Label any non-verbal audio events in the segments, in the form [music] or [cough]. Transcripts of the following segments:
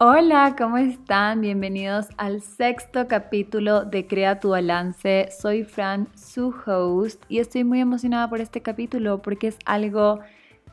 Hola, ¿cómo están? Bienvenidos al sexto capítulo de Crea tu balance. Soy Fran, su host, y estoy muy emocionada por este capítulo porque es algo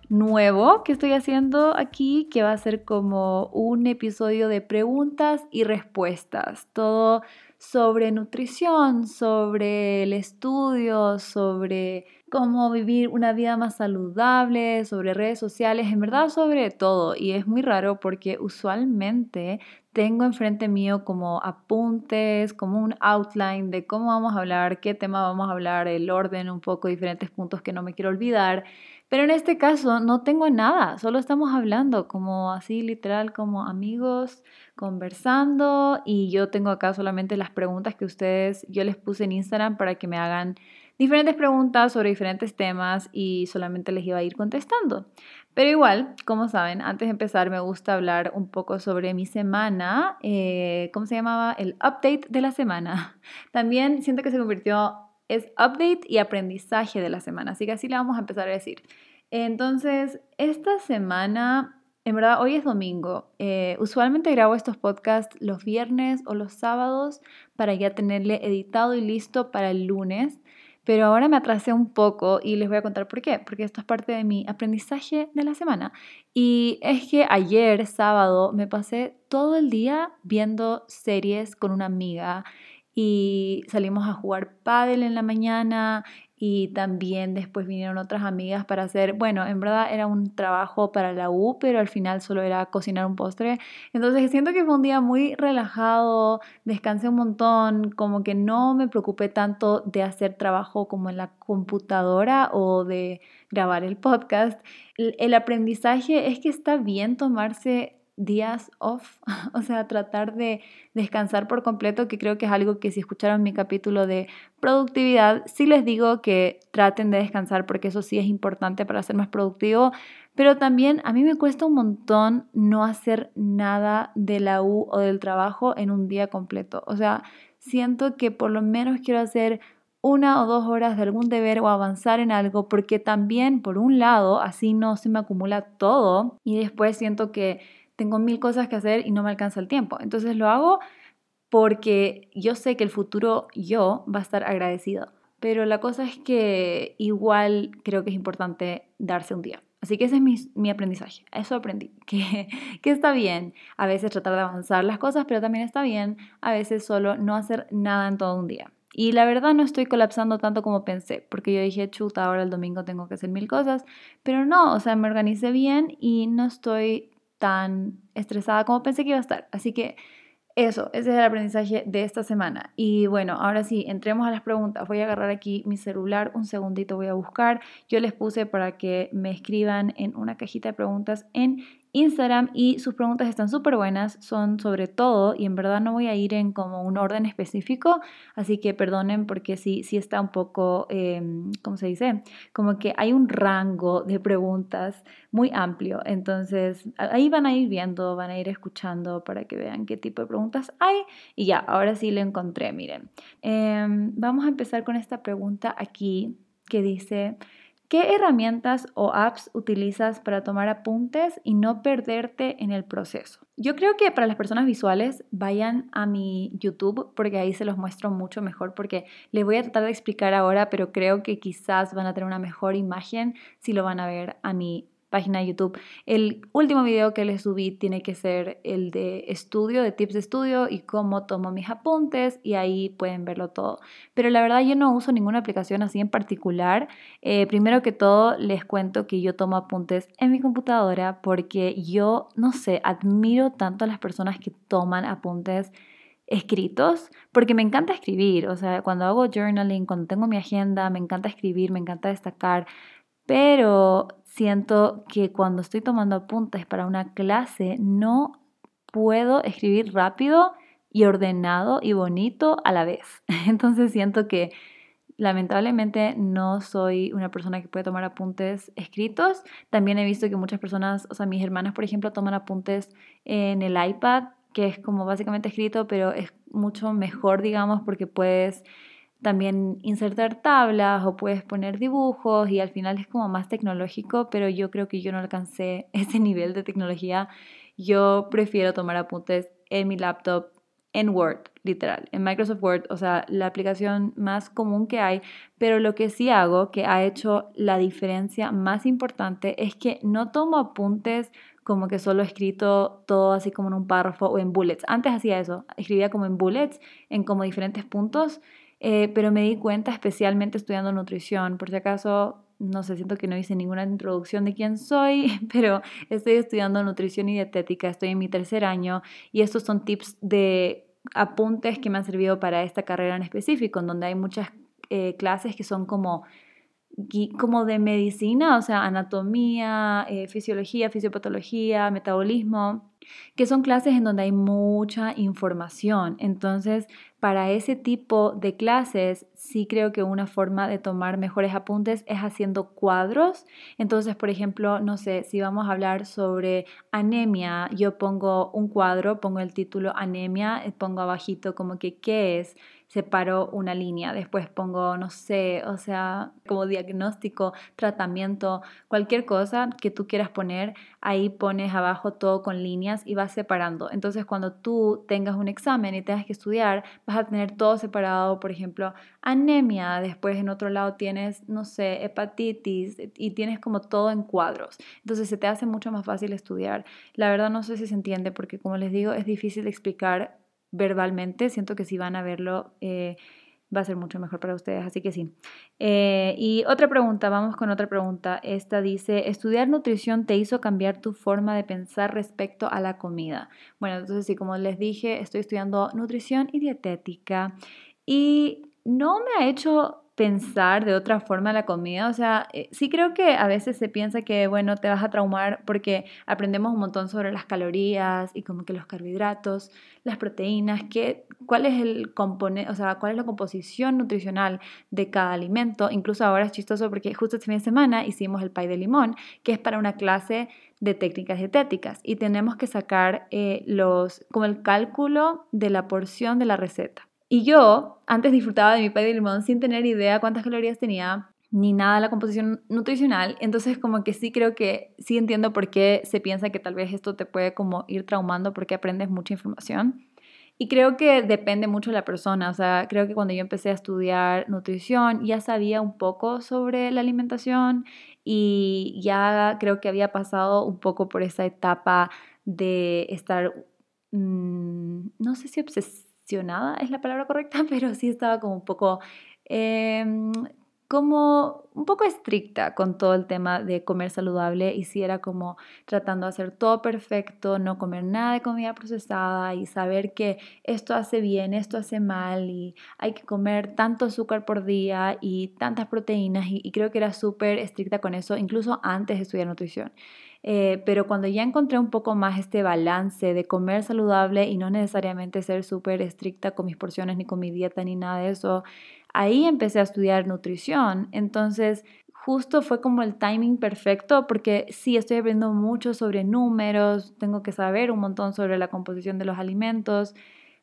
nuevo que estoy haciendo aquí, que va a ser como un episodio de preguntas y respuestas. Todo sobre nutrición, sobre el estudio, sobre cómo vivir una vida más saludable, sobre redes sociales, en verdad sobre todo. Y es muy raro porque usualmente tengo enfrente mío como apuntes, como un outline de cómo vamos a hablar, qué tema vamos a hablar, el orden, un poco diferentes puntos que no me quiero olvidar. Pero en este caso no tengo nada, solo estamos hablando como así literal, como amigos conversando y yo tengo acá solamente las preguntas que ustedes, yo les puse en Instagram para que me hagan diferentes preguntas sobre diferentes temas y solamente les iba a ir contestando. Pero igual, como saben, antes de empezar me gusta hablar un poco sobre mi semana, eh, ¿cómo se llamaba? El update de la semana. [laughs] También siento que se convirtió, es update y aprendizaje de la semana, así que así le vamos a empezar a decir. Entonces, esta semana, en verdad, hoy es domingo. Eh, usualmente grabo estos podcasts los viernes o los sábados para ya tenerle editado y listo para el lunes. Pero ahora me atrasé un poco y les voy a contar por qué, porque esto es parte de mi aprendizaje de la semana. Y es que ayer, sábado, me pasé todo el día viendo series con una amiga y salimos a jugar pádel en la mañana y también después vinieron otras amigas para hacer, bueno, en verdad era un trabajo para la U, pero al final solo era cocinar un postre. Entonces siento que fue un día muy relajado, descansé un montón, como que no me preocupé tanto de hacer trabajo como en la computadora o de grabar el podcast. El aprendizaje es que está bien tomarse días off, [laughs] o sea, tratar de descansar por completo, que creo que es algo que si escucharon mi capítulo de productividad, sí les digo que traten de descansar porque eso sí es importante para ser más productivo, pero también a mí me cuesta un montón no hacer nada de la U o del trabajo en un día completo, o sea, siento que por lo menos quiero hacer una o dos horas de algún deber o avanzar en algo, porque también, por un lado, así no se me acumula todo y después siento que tengo mil cosas que hacer y no me alcanza el tiempo. Entonces lo hago porque yo sé que el futuro yo va a estar agradecido. Pero la cosa es que igual creo que es importante darse un día. Así que ese es mi, mi aprendizaje. Eso aprendí. [laughs] Que, que está bien a veces tratar de avanzar las cosas, pero también está bien a veces solo no hacer nada en todo un día. Y la verdad no estoy colapsando tanto como pensé, porque yo dije, chuta, ahora el domingo tengo que hacer mil cosas, pero no, o sea, me organicé bien y no estoy tan estresada como pensé que iba a estar. Así que eso, ese es el aprendizaje de esta semana. Y bueno, ahora sí, entremos a las preguntas. Voy a agarrar aquí mi celular, un segundito voy a buscar. Yo les puse para que me escriban en una cajita de preguntas en Instagram y sus preguntas están súper buenas, son sobre todo y en verdad no voy a ir en como un orden específico, así que perdonen porque sí, sí está un poco, eh, ¿cómo se dice? Como que hay un rango de preguntas muy amplio, entonces ahí van a ir viendo, van a ir escuchando para que vean qué tipo de preguntas hay y ya, ahora sí lo encontré, miren. Em, vamos a empezar con esta pregunta aquí que dice... ¿Qué herramientas o apps utilizas para tomar apuntes y no perderte en el proceso? Yo creo que para las personas visuales vayan a mi YouTube porque ahí se los muestro mucho mejor porque les voy a tratar de explicar ahora, pero creo que quizás van a tener una mejor imagen si lo van a ver a mi página de YouTube. El último video que les subí tiene que ser el de estudio, de tips de estudio y cómo tomo mis apuntes y ahí pueden verlo todo. Pero la verdad yo no uso ninguna aplicación así en particular. Eh, primero que todo les cuento que yo tomo apuntes en mi computadora porque yo, no sé, admiro tanto a las personas que toman apuntes escritos, porque me encanta escribir, o sea, cuando hago journaling, cuando tengo mi agenda, me encanta escribir, me encanta destacar, pero siento que cuando estoy tomando apuntes para una clase no puedo escribir rápido y ordenado y bonito a la vez. [laughs] Entonces siento que lamentablemente no soy una persona que puede tomar apuntes escritos. También he visto que muchas personas, o sea, mis hermanas, por ejemplo, toman apuntes en el iPad, que es como básicamente escrito, pero es mucho mejor, digamos, porque puedes también insertar tablas o puedes poner dibujos y al final es como más tecnológico, pero yo creo que yo no alcancé [laughs] ese nivel de tecnología yo prefiero tomar apuntes en mi laptop en Word, literal, en Microsoft Word, o sea, la aplicación más común que hay, pero lo que sí hago, que ha hecho la diferencia más importante, es que no tomo apuntes como que solo escrito todo así como en un párrafo o en bullets. Antes hacía eso, escribía como en bullets, en como diferentes puntos, eh, pero me di cuenta especialmente estudiando nutrición, por si acaso no sé, siento que no hice ninguna introducción de quién soy, [laughs] pero estoy estudiando nutrición y dietética, estoy en mi tercer año y estos son tips de apuntes que me han servido para esta carrera en específico, en donde hay muchas eh, clases que son como, como de medicina, o sea, anatomía, eh, fisiología, fisiopatología, metabolismo, que son clases en donde hay mucha información. Entonces, para ese tipo de clases, sí creo que una forma de tomar mejores apuntes es haciendo cuadros. Entonces, por ejemplo, no sé, si vamos a hablar sobre anemia, yo pongo un cuadro, pongo el título anemia, eh, pongo abajito como que qué es, separo una línea, después pongo, no sé, o sea, como diagnóstico, tratamiento, cualquier cosa que tú quieras poner, ahí pones abajo todo con líneas y vas separando. Entonces, cuando tú tengas un examen y tengas que estudiar, vas a tener todo separado, por ejemplo, anemia, después en otro lado tienes, no sé, hepatitis y tienes como todo en cuadros. Entonces, se te hace mucho más fácil estudiar. La verdad no sé si se entiende porque, como les digo, es difícil de explicar verbalmente. Siento que si van a verlo eh, va a ser mucho mejor para ustedes, así que sí. Eh, y otra pregunta, vamos con otra pregunta. Esta dice, ¿estudiar nutrición te hizo cambiar tu forma de pensar respecto a la comida? Bueno, entonces sí, como les dije, estoy estudiando nutrición y dietética y no me ha hecho pensar de otra forma la comida. O sea, eh, sí creo que a veces se piensa que, bueno, te vas a traumar porque aprendemos un montón sobre las calorías y como que los carbohidratos, las proteínas, cuál es el o sea, cuál es la composición nutricional de cada alimento. Incluso ahora es chistoso porque justo este fin de semana hicimos el pay de limón, que es para una clase de técnicas dietéticas y tenemos que sacar eh, los, como el cálculo de la porción de la receta. Y yo antes disfrutaba de mi pay de limón sin tener idea cuántas calorías tenía, ni nada de la composición nutricional. Entonces como que sí creo que sí entiendo por qué se piensa que tal vez esto te puede como ir traumando porque aprendes mucha información. Y creo que depende mucho de la persona. O sea, creo que cuando yo empecé a estudiar nutrición ya sabía un poco sobre la alimentación y ya creo que había pasado un poco por esa etapa de estar, mm, no sé si es la palabra correcta, [laughs] pero sí estaba como un poco, em, como un poco estricta con todo el tema de comer saludable y sí era como tratando de hacer todo perfecto, no comer nada de comida procesada y saber que esto hace bien, esto hace mal y hay que comer tanto azúcar por día y tantas proteínas y, y creo que era súper estricta con eso, incluso antes de estudiar nutrición. Eh, pero cuando ya encontré un poco más este balance de comer saludable y no necesariamente ser súper estricta con mis porciones ni con mi dieta ni nada de eso, ahí empecé a estudiar nutrición. Entonces, justo fue como el timing perfecto porque sí, estoy aprendiendo mucho sobre números, tengo que saber un montón sobre la composición de los alimentos,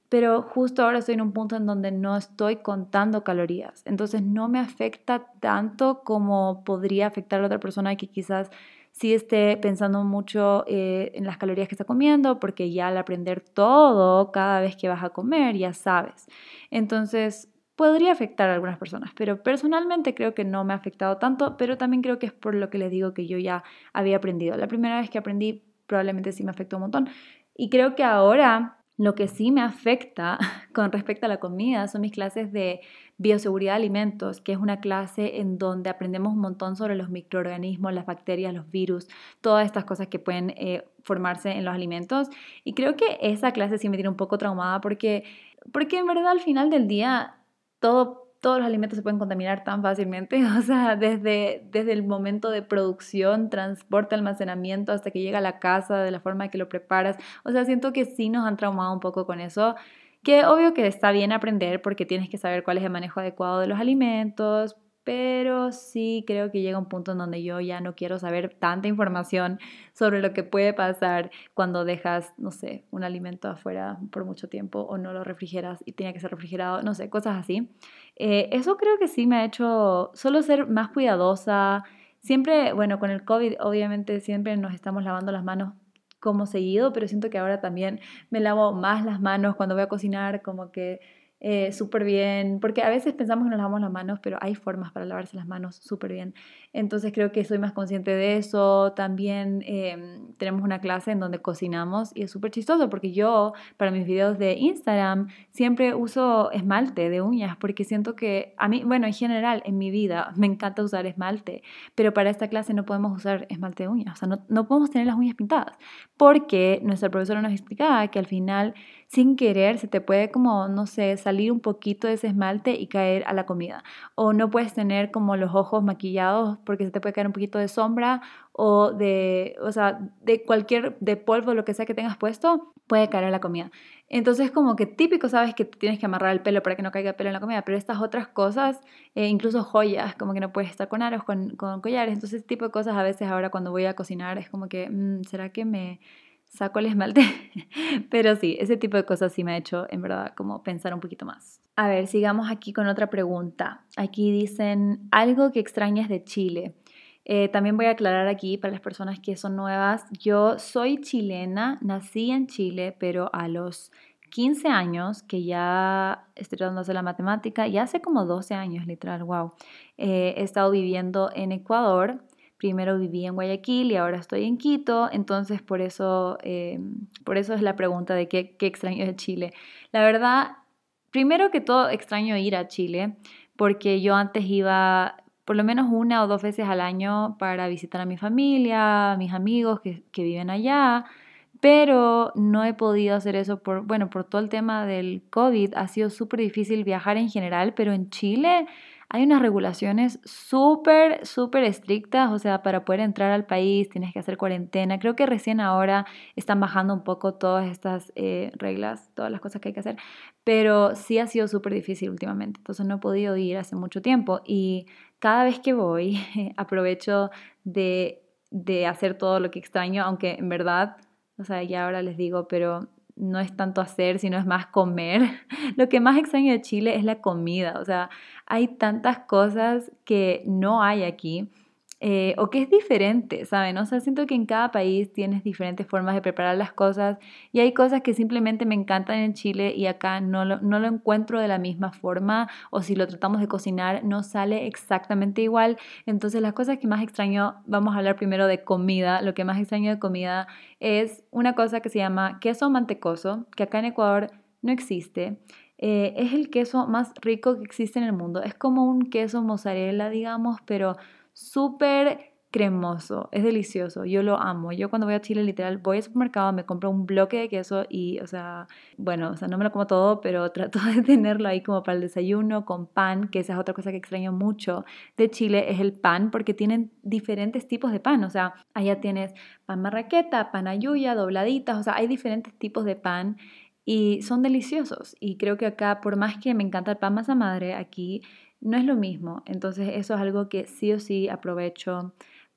pero justo ahora estoy en un punto en donde no estoy contando calorías. Entonces no me afecta tanto como podría afectar a otra persona que quizás sí esté pensando mucho eh, en las calorías que está comiendo, porque ya al aprender todo cada vez que vas a comer, ya sabes. Entonces, podría afectar a algunas personas, pero personalmente creo que no me ha afectado tanto, pero también creo que es por lo que les digo que yo ya había aprendido. La primera vez que aprendí probablemente sí me afectó un montón. Y creo que ahora lo que sí me afecta [laughs] con respecto a la comida son mis clases de bioseguridad de alimentos, que es una clase en donde aprendemos un montón sobre los microorganismos, las bacterias, los virus, todas estas cosas que pueden eh, formarse en los alimentos. Y creo que esa clase sí me tiene un poco traumada porque, porque en verdad al final del día todo todos los alimentos se pueden contaminar tan fácilmente, [laughs] o sea, desde, desde el momento de producción, transporte, almacenamiento, hasta que llega a la casa, de la forma que lo preparas. O sea, siento que sí nos han traumado un poco con eso, que obvio que está bien aprender porque tienes que saber cuál es el manejo adecuado de los alimentos, pero sí creo que llega un punto en donde yo ya no quiero saber tanta información sobre lo que puede pasar cuando dejas, no sé, un alimento afuera por mucho tiempo o no lo refrigeras y tiene que ser refrigerado, no sé, cosas así. Eh, eso creo que sí me ha hecho solo ser más cuidadosa. Siempre, bueno, con el COVID obviamente siempre nos estamos lavando las manos como seguido, pero siento que ahora también me lavo más las manos cuando voy a cocinar, como que eh, súper bien, porque a veces pensamos que nos lavamos las manos, pero hay formas para lavarse las manos súper bien. Entonces creo que soy más consciente de eso. También em, tenemos una clase en donde cocinamos y es súper chistoso porque yo para mis videos de Instagram siempre uso esmalte de uñas porque siento que a mí, bueno, en general en mi vida [laughs] me encanta usar esmalte, pero para esta clase no podemos usar esmalte de uñas, o sea, no, no podemos tener las uñas pintadas porque nuestra profesora nos explicaba que al final sin querer se te puede como, no sé, salir un poquito de ese esmalte y caer a la comida. O no puedes tener como los ojos maquillados porque se te puede caer un poquito de sombra o de, o sea, de cualquier, de polvo, lo que sea que tengas puesto, puede caer a la comida. Entonces, como que típico, sabes que tienes que amarrar el pelo para que no caiga pelo en la comida, pero estas otras cosas, eh, incluso joyas, como que no puedes estar con aros, con, collares. Entonces, tipo de cosas a veces ahora cuando voy a cocinar es como que, mm, ¿será que me saco el esmalte. [laughs] Pero sí, ese tipo de cosas sí me ha hecho, en verdad, como pensar un poquito más. A ver, sigamos aquí con otra pregunta. Aquí dicen algo que extrañas de Chile. Eh, también voy a aclarar aquí para las personas que son nuevas, yo soy chilena, nací en Chile, pero a los 15 años, que ya estoy tratando de hacer la matemática, ya hace como 12 años, literal, wow, eh, he estado viviendo en Ecuador primero viví en Guayaquil y ahora estoy en Quito, entonces por eso, eh, por eso es la pregunta de qué, qué extraño de Chile. La verdad, primero que todo extraño ir a Chile, porque yo antes iba por lo menos una o dos veces al año para visitar a mi familia, a mis amigos que, que viven allá, pero no he podido hacer eso por, bueno, por todo el tema del COVID. Ha sido súper difícil viajar en general, pero en Chile hay unas regulaciones súper, súper estrictas, o sea, para poder entrar al país tienes que hacer cuarentena. Creo que recién ahora están bajando un poco todas estas eh, reglas, todas las cosas que hay que hacer, pero sí ha sido súper difícil últimamente, entonces no he podido ir hace mucho tiempo y cada vez que voy [laughs] aprovecho de, de hacer todo lo que extraño, aunque en verdad, o sea, ya ahora les digo, pero no es tanto hacer, sino es más comer. [laughs] Lo que más extraño de Chile es la comida. O sea, hay tantas cosas que no hay aquí. Eh, o que es diferente, ¿saben? O sea, siento que en cada país tienes diferentes formas de preparar las cosas y hay cosas que simplemente me encantan en Chile y acá no lo, no lo encuentro de la misma forma o si lo tratamos de cocinar no sale exactamente igual. Entonces las cosas que más extraño, vamos a hablar primero de comida, lo que más extraño de comida es una cosa que se llama queso mantecoso, que acá en Ecuador no existe. Eh, es el queso más rico que existe en el mundo. Es como un queso mozzarella, digamos, pero súper cremoso, es delicioso, yo lo amo. Yo cuando voy a Chile, literal, voy al supermercado, me compro un bloque de queso y, o sea, bueno, o sea, no me lo como todo, pero [laughs] trato de tenerlo ahí como para el desayuno con pan, que esa es otra cosa que extraño mucho de Chile, es el pan, porque tienen diferentes tipos de pan, o sea, allá tienes pan marraqueta, pan ayuya, dobladitas, o sea, hay diferentes tipos de pan y son deliciosos. Y creo que acá, por más que me encanta el pan masa madre, aquí no es lo mismo. Entonces eso es algo que sí o sí aprovecho.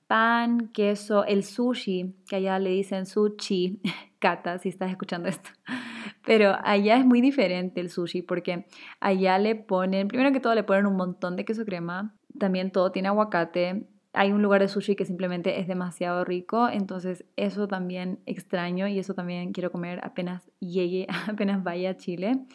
Pan, queso, el sushi, que allá le dicen sushi, [laughs] Cata, si estás escuchando esto. [laughs] Pero allá es muy diferente el sushi porque allá le ponen, primero que todo le ponen un montón de queso crema, también todo tiene aguacate. Hay un lugar de sushi que simplemente es demasiado rico, entonces eso también extraño y eso también quiero comer apenas llegue, [laughs] apenas vaya a Chile.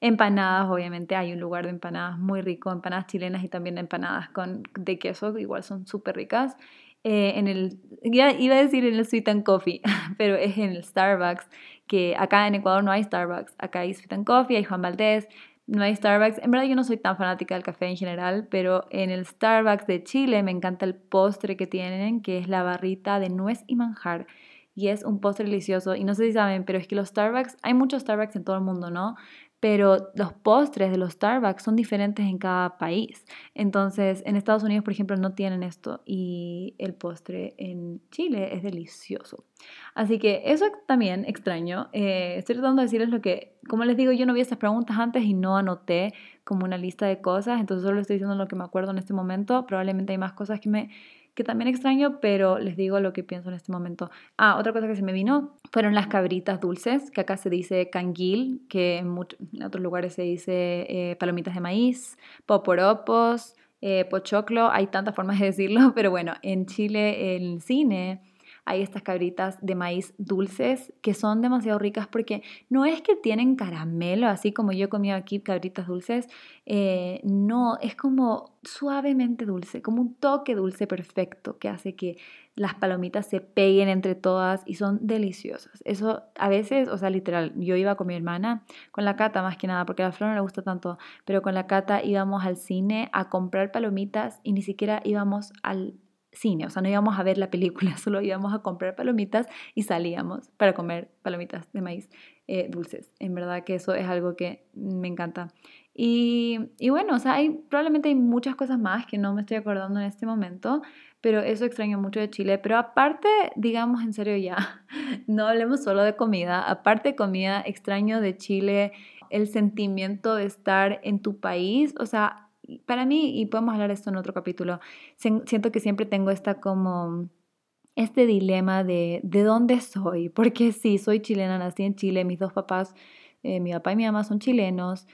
Empanadas, obviamente hay un lugar de empanadas muy rico, empanadas chilenas y también empanadas con, de queso, igual son súper ricas. Eh, en el, ya iba a decir en el Sweet and Coffee, [laughs] pero es en el Starbucks, que acá en Ecuador no hay Starbucks, acá hay Sweet and Coffee, hay Juan Valdés, no hay Starbucks. En verdad yo no soy tan fanática del café en general, pero en el Starbucks de Chile me encanta el postre que tienen, que es la barrita de nuez y manjar. Y es un postre delicioso. Y no sé si saben, pero es que los Starbucks, hay muchos Starbucks en todo el mundo, ¿no? Pero los postres de los Starbucks son diferentes en cada país. Entonces, en Estados Unidos, por ejemplo, no tienen esto y el postre en Chile es delicioso. Así que eso también extraño. Eh, estoy tratando de decirles lo que, como les digo, yo no vi estas preguntas antes y no anoté como una lista de cosas, entonces solo estoy diciendo lo que me acuerdo en este momento. Probablemente hay más cosas que me que también extraño, pero les digo lo que pienso en este momento. Ah, otra cosa que se me vino fueron las cabritas dulces, que acá se dice canguil, que en, otros lugares se dice eh, palomitas de maíz, poporopos, eh, pochoclo, hay tantas formas de decirlo, [laughs] pero bueno, en Chile, el cine, hay estas cabritas de maíz dulces que son demasiado ricas porque no es que tienen caramelo, así como yo comí aquí cabritas dulces, eh, no, es como suavemente dulce, como un toque dulce perfecto que hace que las palomitas se peguen entre todas y son deliciosas. Eso a veces, o sea, literal, yo iba con mi hermana, con la Cata más que nada, porque a la Flor no le gusta tanto, pero con la Cata íbamos al cine a comprar palomitas y ni siquiera íbamos al cine, o sea, no íbamos a ver la película, [laughs] solo íbamos a comprar palomitas y salíamos para comer palomitas de maíz eh, dulces. En verdad que eso es algo que me encanta. Y, y, bueno, o sea, hay, probablemente hay muchas cosas más que no me estoy acordando en este momento, pero eso extraño mucho de Chile. Pero aparte, digamos en serio ya, [laughs] no hablemos solo de comida, aparte de comida, extraño de Chile el sentimiento de estar en tu país, o sea, para mí, y podemos hablar de esto en otro capítulo, siento que siempre tengo esta como este dilema de de dónde soy, porque sí, soy chilena, nací en Chile, mis dos papás, eh, mi papá y mi mamá son chilenos,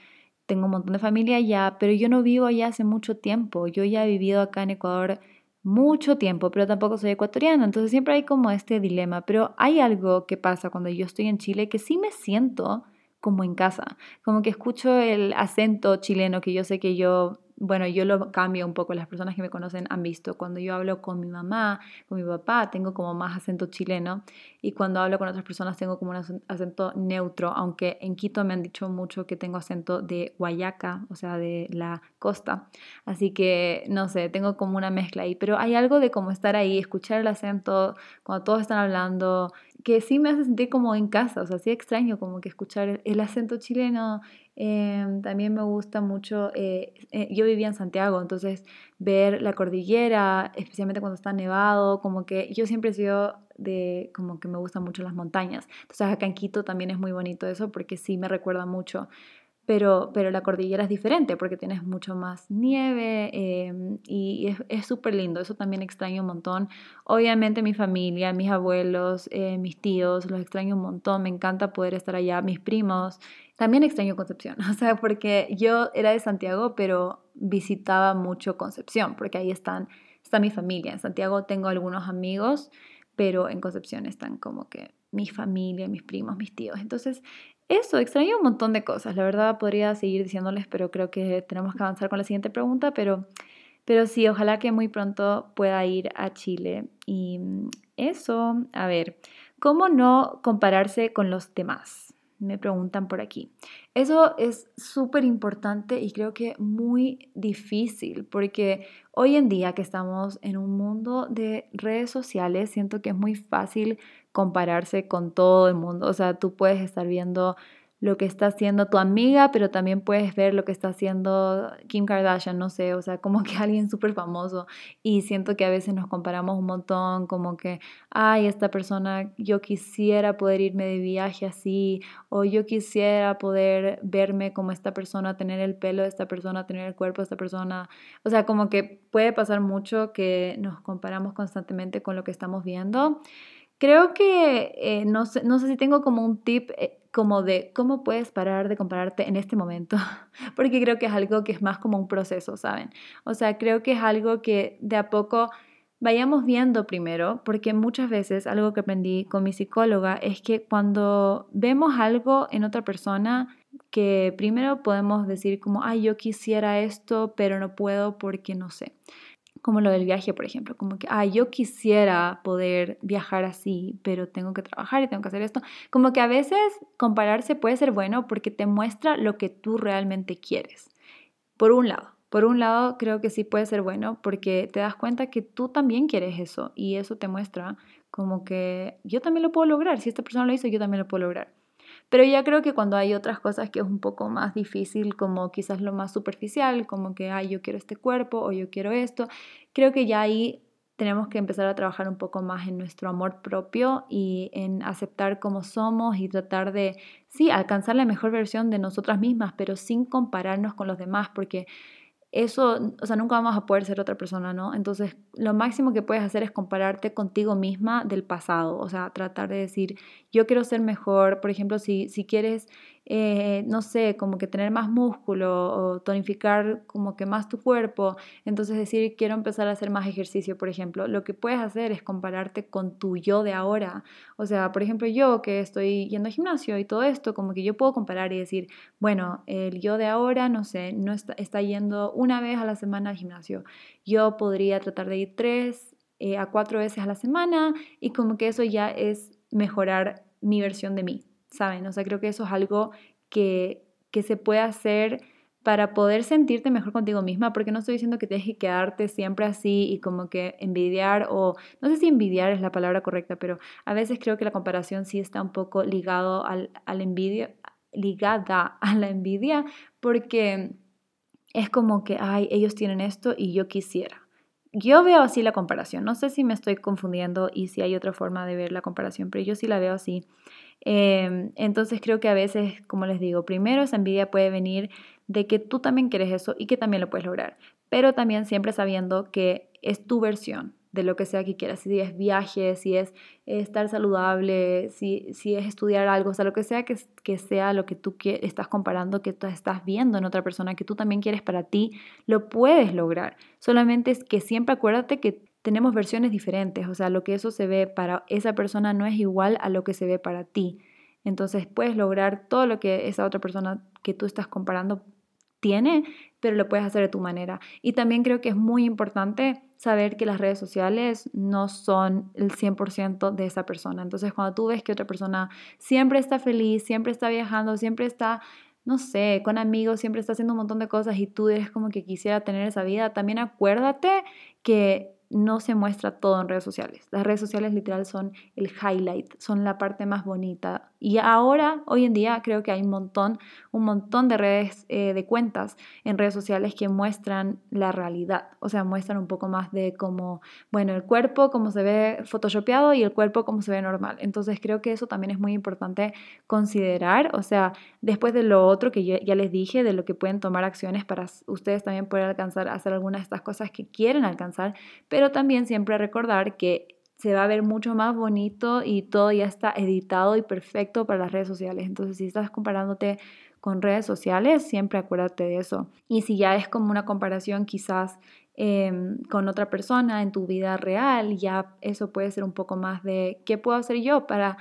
tengo un montón de familia allá, pero yo no vivo allá hace mucho tiempo, yo ya he vivido acá en Ecuador mucho tiempo, pero tampoco soy ecuatoriana, entonces siempre hay como este dilema, pero hay algo que pasa cuando yo estoy en Chile que sí me siento como en casa, como que escucho el acento chileno que yo sé que yo bueno, yo lo cambio un poco, las personas que me conocen han visto, cuando yo hablo con mi mamá, con mi papá, tengo como más acento chileno y cuando hablo con otras personas tengo como un acento neutro, aunque en Quito me han dicho mucho que tengo acento de Guayaca, o sea, de la costa, así que no sé, tengo como una mezcla ahí, pero hay algo de como estar ahí, escuchar el acento cuando todos están hablando, que sí me hace sentir como en casa, o sea, sí extraño como que escuchar el acento chileno Em, también me gusta mucho, eh, eh, yo vivía en Santiago, entonces ver la cordillera, especialmente cuando está nevado, como que yo siempre he sido de, como que me gustan mucho las montañas. Entonces acá en Quito también es muy bonito eso porque sí me recuerda mucho pero, pero la cordillera es diferente porque tienes mucho más nieve em, y es súper lindo, eso también extraño un montón. Obviamente mi familia, mis abuelos, eh, mis tíos, los extraño un montón, me encanta poder estar allá, mis primos, también extraño Concepción, [laughs] o sea, porque yo era de Santiago, pero visitaba mucho Concepción, porque ahí están, está mi familia. En Santiago tengo algunos amigos, pero en Concepción están como que mi familia, mis primos, mis tíos. Entonces eso, extraño un montón de cosas. La verdad podría seguir diciéndoles, pero creo que tenemos que avanzar con la siguiente pregunta. Pero, pero sí, ojalá que muy pronto pueda ir a Chile. Y mm, eso, a ver, ¿cómo no compararse con los demás? Me preguntan por aquí. Eso es súper importante y creo que muy difícil porque hoy en día que estamos en un mundo de redes sociales, siento que es muy fácil compararse con todo el mundo. O sea, tú puedes estar viendo lo que está haciendo tu amiga, pero también puedes ver lo que está haciendo Kim Kardashian, no sé, o sea, como que [laughs] alguien súper famoso. Y siento que a veces nos comparamos un montón, como que, ay, esta persona, yo quisiera poder irme de viaje así, o yo quisiera poder verme como esta persona, tener el pelo de esta persona, tener el cuerpo de esta persona. O sea, como que puede pasar mucho que nos comparamos constantemente con lo que estamos viendo. Creo que, eh, no, sé, no sé si tengo como un tip eh, como de cómo puedes parar de compararte en este momento, [laughs] porque creo que es algo que es más como un proceso, ¿saben? O sea, creo que es algo que de a poco vayamos viendo primero, porque muchas veces algo que aprendí con mi psicóloga es que cuando vemos algo en otra persona, que primero podemos decir como, ay, yo quisiera esto, pero no puedo porque no sé como lo del viaje, por ejemplo, como que, ah, yo quisiera poder viajar así, pero tengo que trabajar y tengo que hacer esto. Como que a veces compararse puede ser bueno porque te muestra lo que tú realmente quieres. Por un lado, por un lado creo que sí puede ser bueno porque te das cuenta que tú también quieres eso y eso te muestra como que yo también lo puedo lograr, si esta persona lo hizo, yo también lo puedo lograr. Pero ya creo que cuando hay otras cosas que es un poco más difícil, como quizás lo más superficial, como que, ay, yo quiero este cuerpo o yo quiero esto, creo que ya ahí tenemos que empezar a trabajar un poco más en nuestro amor propio y en aceptar cómo somos y tratar de, sí, alcanzar la mejor versión de nosotras mismas, pero sin compararnos con los demás, porque eso, o sea, nunca vamos a poder ser otra persona, ¿no? Entonces, lo máximo que puedes hacer es compararte contigo misma del pasado, o sea, tratar de decir, yo quiero ser mejor, por ejemplo, si, si quieres eh, no sé, como que tener más músculo o tonificar como que más tu cuerpo. Entonces decir, quiero empezar a hacer más ejercicio, por ejemplo. Lo que puedes hacer es compararte con tu yo de ahora. O sea, por ejemplo, yo que estoy yendo al gimnasio y todo esto, como que yo puedo comparar y decir, bueno, el yo de ahora, no sé, no está, está yendo una vez a la semana al gimnasio. Yo podría tratar de ir tres eh, a cuatro veces a la semana y como que eso ya es mejorar mi versión de mí, ¿saben? O sea, creo que eso es algo que, que se puede hacer para poder sentirte mejor contigo misma, porque no estoy diciendo que tienes que quedarte siempre así y como que envidiar o no sé si envidiar es la palabra correcta, pero a veces creo que la comparación sí está un poco ligado al, al envidia, ligada a la envidia, porque es como que, ay, ellos tienen esto y yo quisiera. Yo veo así la comparación, no sé si me estoy confundiendo y si hay otra forma de ver la comparación, pero yo sí la veo así. Em, entonces creo que a veces, como les digo, primero esa envidia puede venir de que tú también quieres eso y que también lo puedes lograr, pero también siempre sabiendo que es tu versión, de lo que sea que quieras, si es viaje, si es estar saludable, si, si es estudiar algo, o sea, lo que sea que, que sea lo que tú estás comparando, que tú estás viendo en otra persona, que tú también quieres para ti, lo puedes lograr. Solamente es que siempre acuérdate que tenemos versiones diferentes, o sea, lo que eso se ve para esa persona no es igual a lo que se ve para ti. Entonces puedes lograr todo lo que esa otra persona que tú estás comparando tiene, pero lo puedes hacer de tu manera. Y también creo que es muy importante saber que las redes sociales no son el 100% de esa persona. Entonces, cuando tú ves que otra persona siempre está feliz, siempre está viajando, siempre está, no sé, con amigos, siempre está haciendo un montón de cosas y tú eres como que quisiera tener esa vida, también acuérdate que no se muestra todo en redes sociales. Las redes sociales literal son el highlight, son la parte más bonita. Y ahora, hoy en día, creo que hay un montón, un montón de redes, eh, de cuentas en redes sociales que muestran la realidad. O sea, muestran un poco más de cómo, bueno, el cuerpo, cómo se ve photoshopeado y el cuerpo, cómo se ve normal. Entonces, creo que eso también es muy importante considerar. O sea, después de lo otro que ya les dije, de lo que pueden tomar acciones para ustedes también poder alcanzar, hacer algunas de estas cosas que quieren alcanzar pero también siempre recordar que se va a ver mucho más bonito y todo ya está editado y perfecto para las redes sociales. Entonces, si estás comparándote con redes sociales, siempre acuérdate de eso. Y si ya es como una comparación quizás em, con otra persona en tu vida real, ya eso puede ser un poco más de qué puedo hacer yo para,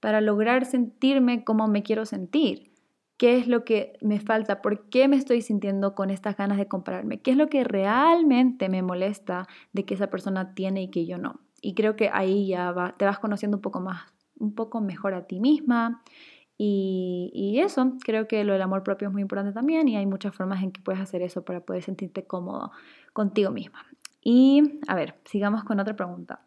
para lograr sentirme como me quiero sentir. ¿Qué es lo que me falta? ¿Por qué me estoy sintiendo con estas ganas de compararme? ¿Qué es lo que realmente me molesta de que esa persona tiene y que yo no? Y creo que ahí ya te vas conociendo un poco más, un poco mejor a ti misma. Y, y, eso, creo que lo del amor propio es muy importante también y hay muchas formas en que puedes hacer eso para poder sentirte cómodo contigo misma. Y a ver, sigamos con otra pregunta.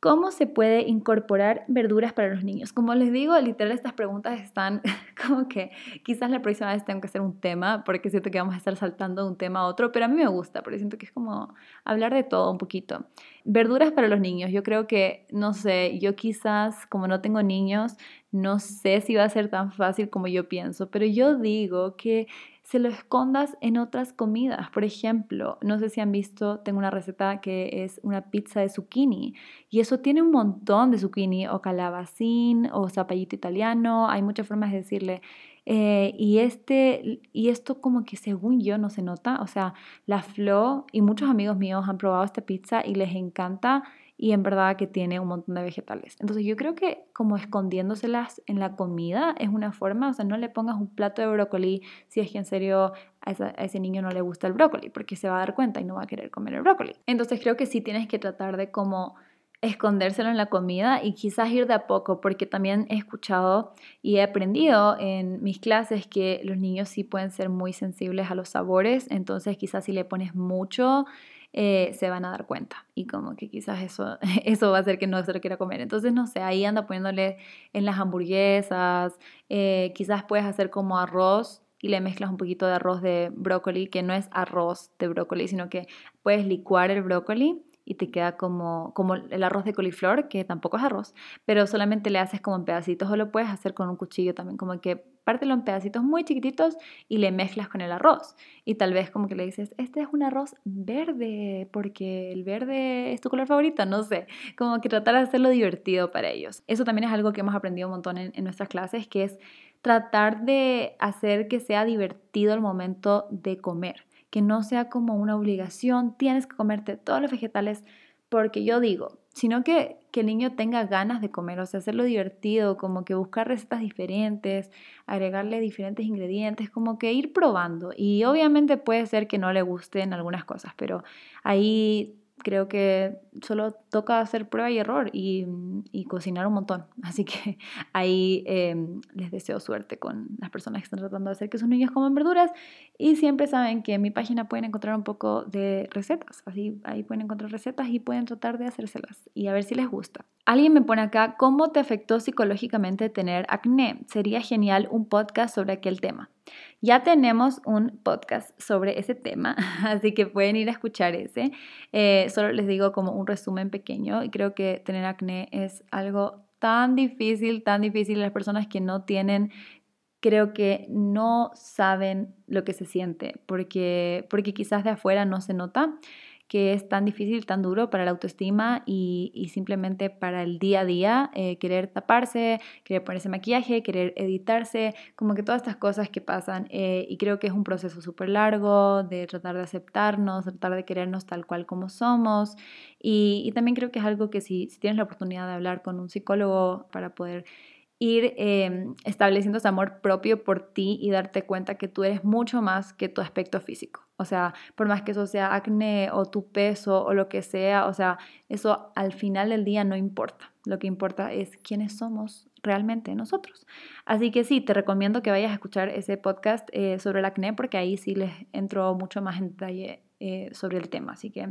¿Cómo se puede incorporar verduras para los niños? Como les digo, literal estas preguntas están [laughs] como que quizás la próxima vez tengo que hacer un tema porque siento que vamos a estar saltando de un tema a otro, pero a mí me gusta porque siento que es como hablar de todo un poquito. Verduras para los niños, yo creo que, no sé, yo quizás como no tengo niños, no sé si va a ser tan fácil como yo pienso, pero yo digo que se lo escondas en otras comidas. Por ejemplo, no sé si han visto, tengo una receta que es una pizza de zucchini y eso tiene un montón de zucchini o calabacín o zapallito italiano, hay muchas formas de decirle. Eh, y, este, y esto como que según yo no se nota, o sea, la Flo y muchos amigos míos han probado esta pizza y les encanta y en verdad que tiene un montón de vegetales. Entonces yo creo que como escondiéndoselas en la comida es una forma, o sea, no le pongas un plato de brócoli si es que en serio a, ese niño no le gusta el brócoli, porque se va a dar cuenta y no va a querer comer el brócoli. Entonces creo que sí tienes que tratar de como escondérselo en la comida y quizás ir de a poco, porque también he escuchado y he aprendido en mis clases que los niños sí pueden ser muy sensibles a los sabores, entonces quizás si le pones mucho eh, se van a dar cuenta. Y como que quizás eso, [laughs] eso va a hacer que no se lo quiera comer. Entonces, no sé, ahí anda poniéndole en las hamburguesas, eh, quizás puedes hacer como arroz y le mezclas un poquito de arroz de brócoli, que no es arroz de brócoli, sino que puedes licuar el brócoli y te queda como, como el arroz de coliflor, que tampoco es arroz, pero solamente le haces como en pedacitos o lo puedes hacer con un cuchillo también, como que pártelo en pedacitos muy chiquititos y le mezclas con el arroz. Y tal vez como que le dices, este es un arroz verde, porque el verde es tu color favorito, no sé, como que tratar de hacerlo divertido para ellos. Eso también es algo que hemos aprendido un montón en, en nuestras clases, que es tratar de hacer que sea divertido el momento de comer, que no sea como una obligación, tienes que comerte todos los vegetales, porque yo digo, sino que, que el niño tenga ganas de comer, o sea, hacerlo divertido, como que buscar recetas diferentes, agregarle diferentes ingredientes, como que ir probando. Y obviamente puede ser que no le gusten algunas cosas, pero ahí creo que solo toca hacer prueba y error y, cocinar un montón. [laughs] Así que ahí em, les deseo suerte con las personas que están tratando de hacer que sus niños coman verduras y siempre saben que en mi página pueden encontrar un poco de recetas. Así ahí pueden encontrar recetas y pueden tratar de hacérselas y a ver si les gusta. Alguien me pone acá, ¿cómo te afectó psicológicamente tener acné? Sería genial un podcast sobre aquel tema. Ya tenemos un podcast sobre ese tema, [laughs] así que pueden ir a escuchar ese. Eh, solo les digo como un resumen pequeño y creo que tener acné es algo tan difícil, tan difícil. Las personas que no tienen creo que no saben lo que se siente porque, porque quizás de afuera no se nota que es tan difícil, tan duro para la autoestima y, simplemente para el día a día, eh, querer taparse, querer ponerse maquillaje, querer editarse, como que todas estas cosas que pasan. Eh, y creo que es un proceso súper largo de tratar de aceptarnos, tratar de querernos tal cual como somos. Y, también creo que es algo que si tienes la oportunidad de hablar con un psicólogo para poder ir em, estableciendo ese amor propio por ti y darte cuenta que tú eres mucho más que tu aspecto físico. O sea, por más que eso sea acné o tu peso o lo que sea, o sea, eso al final del día no importa. Lo que importa es quiénes somos realmente nosotros. Así que sí, te recomiendo que vayas a escuchar ese podcast eh, sobre el acné porque ahí sí les entro mucho más en detalle eh, sobre el tema. Así que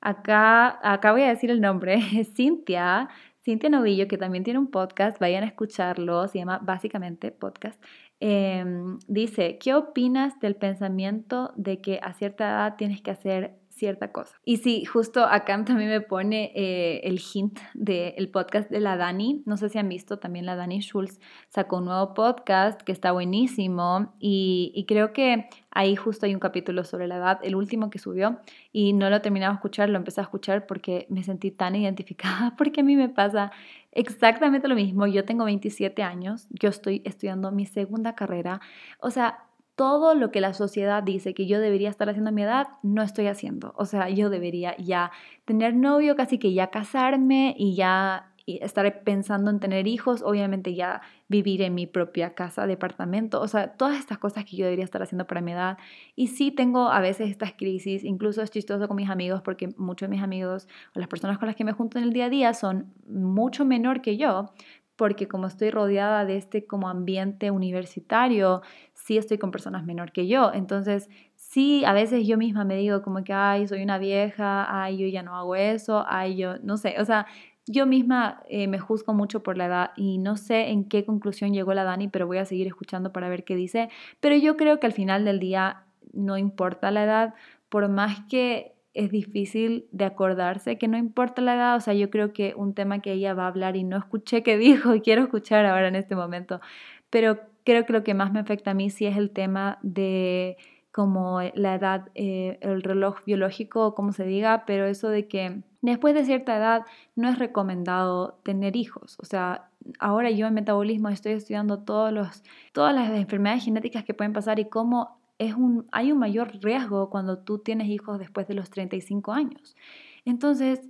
acá, acá voy a decir el nombre, [laughs] Cintia Cintia Novillo, que también tiene un podcast, vayan a escucharlo, se llama básicamente podcast. Em, dice, ¿qué opinas del pensamiento de que a cierta edad tienes que hacer cierta cosa. Y sí, justo acá también me pone eh, el hint del podcast de la Dani. No sé si han visto, también la Dani Schulz sacó un nuevo podcast que está buenísimo y, y creo que ahí justo hay un capítulo sobre la edad, el último que subió y no lo terminaba de escuchar, lo empecé a escuchar porque me sentí tan identificada [laughs] porque a mí me pasa exactamente lo mismo. Yo tengo 27 años, yo estoy estudiando mi segunda carrera. O sea, todo lo que la sociedad dice que yo debería estar haciendo a mi edad, no estoy haciendo. O sea, yo debería ya tener novio, casi que ya casarme y ya estar pensando en tener hijos, obviamente ya vivir en mi propia casa, departamento, o sea, todas estas cosas que yo debería estar haciendo para mi edad. Y sí tengo a veces estas crisis, incluso es chistoso con mis amigos porque muchos de mis amigos o las personas con las que me junto en el día a día son mucho menor que yo, porque como estoy rodeada de este como ambiente universitario, sí estoy con personas menor que yo. Entonces, sí, a veces yo misma me digo como que, ay, soy una vieja, ay, yo ya no hago eso, ay, yo, no sé, o sea, yo misma eh, me juzgo mucho por la edad y no sé en qué conclusión llegó la Dani, pero voy a seguir escuchando para ver qué dice. Pero yo creo que al final del día no importa la edad, por más que es difícil de acordarse que no importa la edad, o sea, yo creo que un tema que ella va a hablar y no escuché que [laughs] dijo y quiero escuchar ahora en este momento, pero creo que lo que más me afecta a mí sí es el tema de como la edad, eh, el reloj biológico como se diga, pero eso de que después de cierta edad no es recomendado tener hijos. O sea, ahora yo en metabolismo estoy estudiando todos los, todas las enfermedades genéticas que pueden pasar y cómo es un, hay un mayor riesgo cuando tú tienes hijos después de los 35 años. Entonces,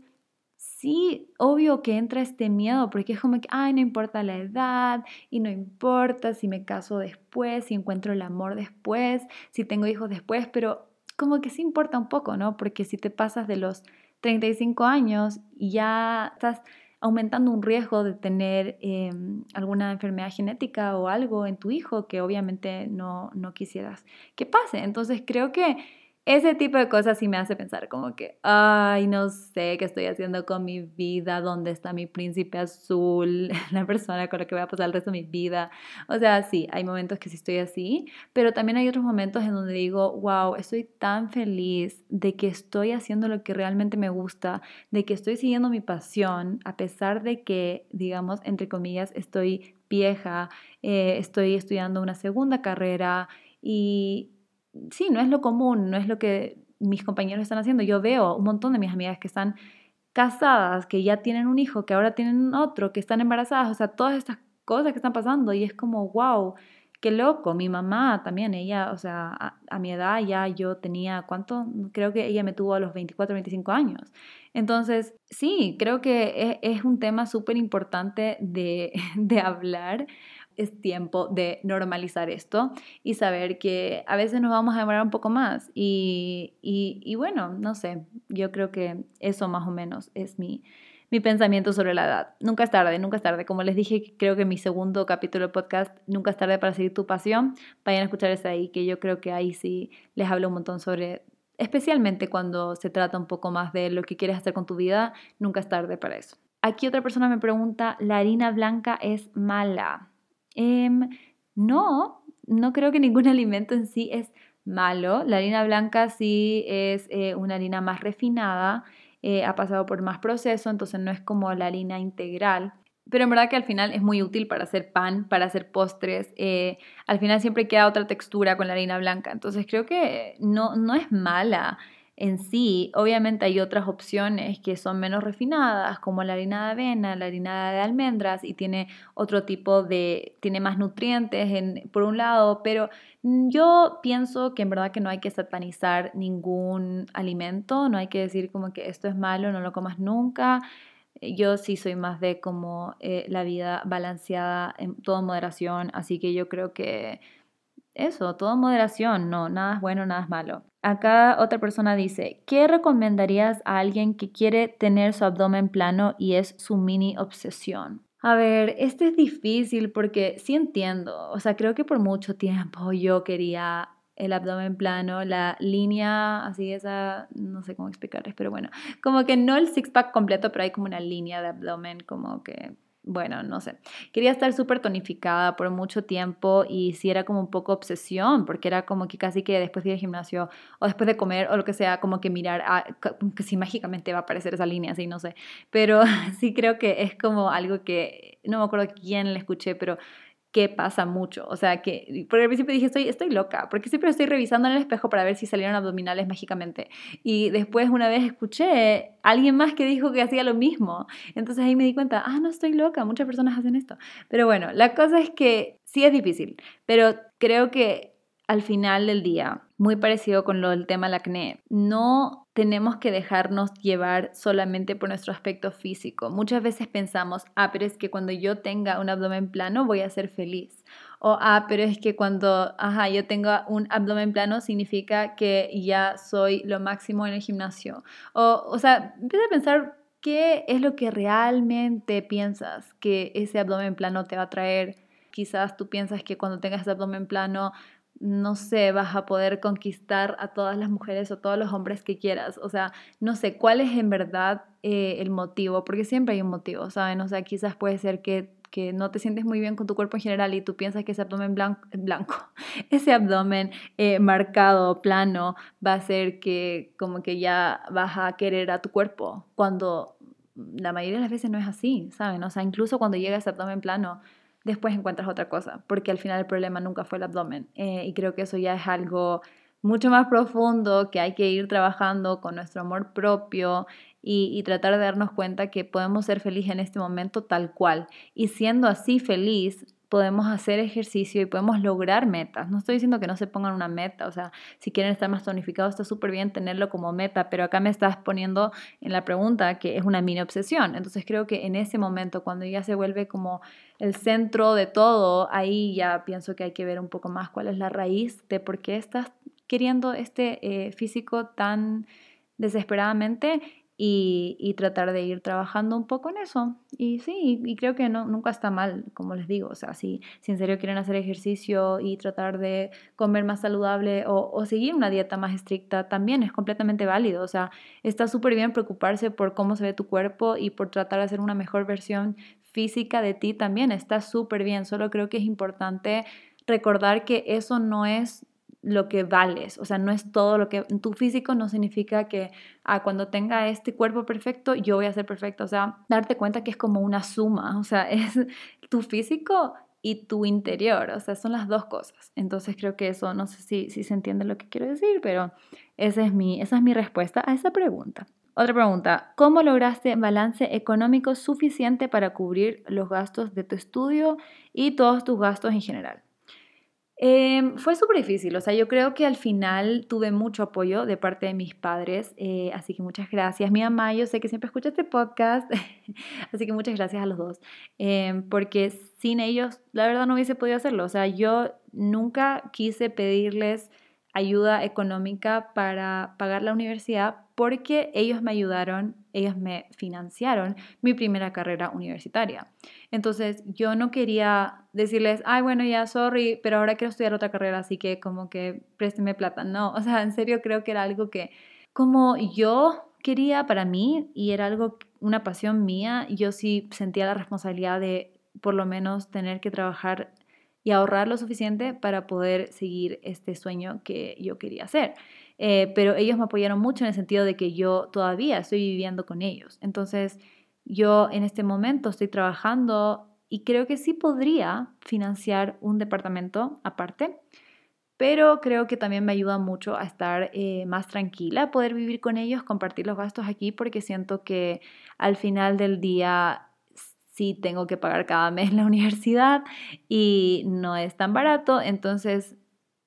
sí, obvio que entra este miedo porque es como que, ay, no importa la edad y no importa si me caso después, si encuentro el amor después, si tengo hijos después, pero como que sí importa un poco, ¿no? Porque si te pasas de los 35 años y ya estás aumentando un riesgo de tener em, alguna enfermedad genética o algo en tu hijo que obviamente no, no quisieras que pase. Entonces creo que ese tipo de cosas sí me hace pensar como que, ay, no sé qué estoy haciendo con mi vida, dónde está mi príncipe azul, [laughs] la persona con la que voy a pasar el resto de mi vida. O sea, sí, hay momentos que sí estoy así, pero también hay otros momentos en donde digo, wow, estoy tan feliz de que estoy haciendo lo que realmente me gusta, de que estoy siguiendo mi pasión, a pesar de que, digamos, entre comillas, estoy vieja, eh, estoy estudiando una segunda carrera y sí, no es lo común, no es lo que mis compañeros están haciendo. Yo veo un montón de mis amigas que están casadas, que ya tienen un hijo, que ahora tienen otro, que están embarazadas, o sea, todas estas cosas que están pasando y es como, wow, qué loco. Mi mamá también, ella, o sea, a, mi edad ya yo tenía, ¿cuánto? Creo que ella me tuvo a los 24, 25 años. Entonces, sí, creo que es, es un tema súper importante de, [laughs] de hablar es tiempo de normalizar esto y saber que a veces nos vamos a demorar un poco más. Y, y, bueno, no sé, yo creo que eso más o menos es mi, mi pensamiento sobre la edad. Nunca es tarde, nunca es tarde. Como les dije, creo que mi segundo capítulo del podcast, Nunca es tarde para seguir tu pasión, vayan a escuchar ese ahí, que yo creo que ahí sí les hablo un montón sobre, especialmente cuando se trata un poco más de lo que quieres hacer con tu vida, nunca es tarde para eso. Aquí otra persona me pregunta, ¿la harina blanca es mala? Em, no, no creo que ningún [laughs] alimento en sí es malo. La harina blanca sí es eh, una harina más refinada, eh, ha pasado por más proceso, entonces no es como la harina integral. Pero en verdad que al final es muy útil para hacer pan, para hacer postres. Eh, al final siempre queda otra textura con la harina blanca. Entonces creo que no, no es mala en sí. Obviamente hay otras opciones que son menos refinadas, como la harina de avena, la harina de almendras, y tiene otro tipo de, tiene más nutrientes en, por un lado, pero yo pienso que en verdad que no hay que satanizar ningún alimento, no hay que decir como que esto es malo, no lo comas nunca. Yo sí soy más de como eh, la vida balanceada en toda moderación, así que yo creo que eso, todo moderación, no, nada es bueno, nada es malo. Acá otra persona dice, ¿qué recomendarías a alguien que quiere tener su abdomen plano y es su mini obsesión? A ver, este es difícil porque sí entiendo, o sea, creo que por mucho tiempo [laughs] yo quería el abdomen plano, la línea, así esa, no sé cómo explicarles, pero bueno, como que no el six-pack completo, pero hay como una línea de abdomen como que bueno, no sé, quería estar súper tonificada por mucho tiempo y sí era como un poco obsesión, porque era como que casi que después de ir al gimnasio o después de comer o lo que sea, como que mirar, a, que si mágicamente va a aparecer esa línea, así, no sé, pero [laughs] sí creo que es como algo que, no me acuerdo quién le escuché, pero que pasa mucho. O sea, que por el principio dije, estoy, estoy loca, porque siempre estoy revisando en el espejo para ver si salieron abdominales mágicamente. Y después una vez escuché a alguien más que dijo que hacía lo mismo. Entonces ahí me di cuenta, ah, no estoy loca, muchas personas hacen esto. Pero bueno, la cosa es que sí es difícil, pero creo que al final del día, muy parecido con lo del tema del acné, no tenemos que dejarnos llevar solamente por nuestro aspecto físico. Muchas veces pensamos, ah, pero es que cuando yo tenga un abdomen plano voy a ser feliz. O, ah, pero es que cuando, ajá, yo tenga un abdomen plano significa que ya soy lo máximo en el gimnasio. O, o sea, empieza a pensar qué es lo que realmente piensas que ese abdomen plano te va a traer. Quizás tú piensas que cuando tengas ese abdomen plano no sé, vas a poder conquistar a todas las mujeres o todos los hombres que quieras. O sea, no sé cuál es en verdad eh, el motivo, porque siempre hay un motivo, ¿saben? O sea, quizás puede ser que, que, no te sientes muy bien con tu cuerpo en general y tú piensas que ese abdomen [laughs] blanco, blanco [laughs] ese abdomen eh, marcado, plano, va a ser que como que ya vas a querer a tu cuerpo, cuando la mayoría de las veces no es así, ¿saben? O sea, incluso cuando llega ese abdomen plano, después encuentras otra cosa, porque al final el problema nunca fue el abdomen. Eh, y creo que eso ya es algo mucho más profundo que hay que ir trabajando con nuestro amor propio y, tratar de darnos cuenta que podemos ser felices en este momento tal cual. Y siendo así feliz, podemos hacer ejercicio y podemos lograr metas. No estoy diciendo que no se pongan una meta, o sea, si quieren estar más tonificados está súper bien tenerlo como meta, pero acá me estás poniendo en la pregunta que es una mini obsesión. Entonces creo que en ese momento, cuando ya se vuelve como el centro de todo, ahí ya pienso que hay que ver un poco más cuál es la raíz de por qué estás queriendo este eh, físico tan desesperadamente y, tratar de ir trabajando un poco en eso. Y sí, y creo que no, nunca está mal, como les digo, o sea, si, si en serio quieren hacer ejercicio y tratar de comer más saludable o, seguir una dieta más estricta, también es completamente válido, o sea, está súper bien preocuparse por cómo se ve tu cuerpo y por tratar de hacer una mejor versión física de ti también, está súper bien, solo creo que es importante recordar que eso no es lo que vales, o sea, no es todo lo que tu físico no significa que ah, cuando tenga este cuerpo perfecto yo voy a ser perfecto, o sea, darte cuenta que es como una suma, o sea, [laughs] es tu físico y tu interior, o sea, son las dos cosas. Entonces creo que eso, no sé si, si se entiende lo que quiero decir, pero esa es, mi, esa es mi respuesta a esa pregunta. Otra pregunta, ¿cómo lograste balance económico suficiente para cubrir los gastos de tu estudio y todos tus gastos en general? Em, fue súper difícil, o sea, yo creo que al final tuve mucho apoyo de parte de mis padres, eh, así que muchas gracias. Mi mamá, yo sé que siempre escucha este podcast, [laughs] así que muchas gracias a los dos, em, porque sin ellos, la verdad, no hubiese podido hacerlo. O sea, yo nunca quise pedirles ayuda económica para pagar la universidad porque ellos me ayudaron, ellos me financiaron mi primera carrera universitaria. Entonces yo no quería decirles, ay, bueno, ya, sorry, pero ahora quiero estudiar otra carrera, así que como que présteme plata. No, [laughs] o sea, en serio creo que era algo que como yo quería para mí y era algo, una pasión mía, yo sí sentía la responsabilidad de por lo menos tener que trabajar y ahorrar lo suficiente para poder seguir este sueño que yo quería hacer. Eh, pero ellos me apoyaron mucho en el sentido de que yo todavía estoy viviendo con ellos. Entonces, yo en este momento estoy trabajando y creo que sí podría financiar un departamento aparte, pero creo que también me ayuda mucho a estar eh, más tranquila, poder vivir con ellos, compartir los gastos aquí, porque siento que al final del día sí tengo que pagar cada mes la [laughs] universidad y no es tan barato, entonces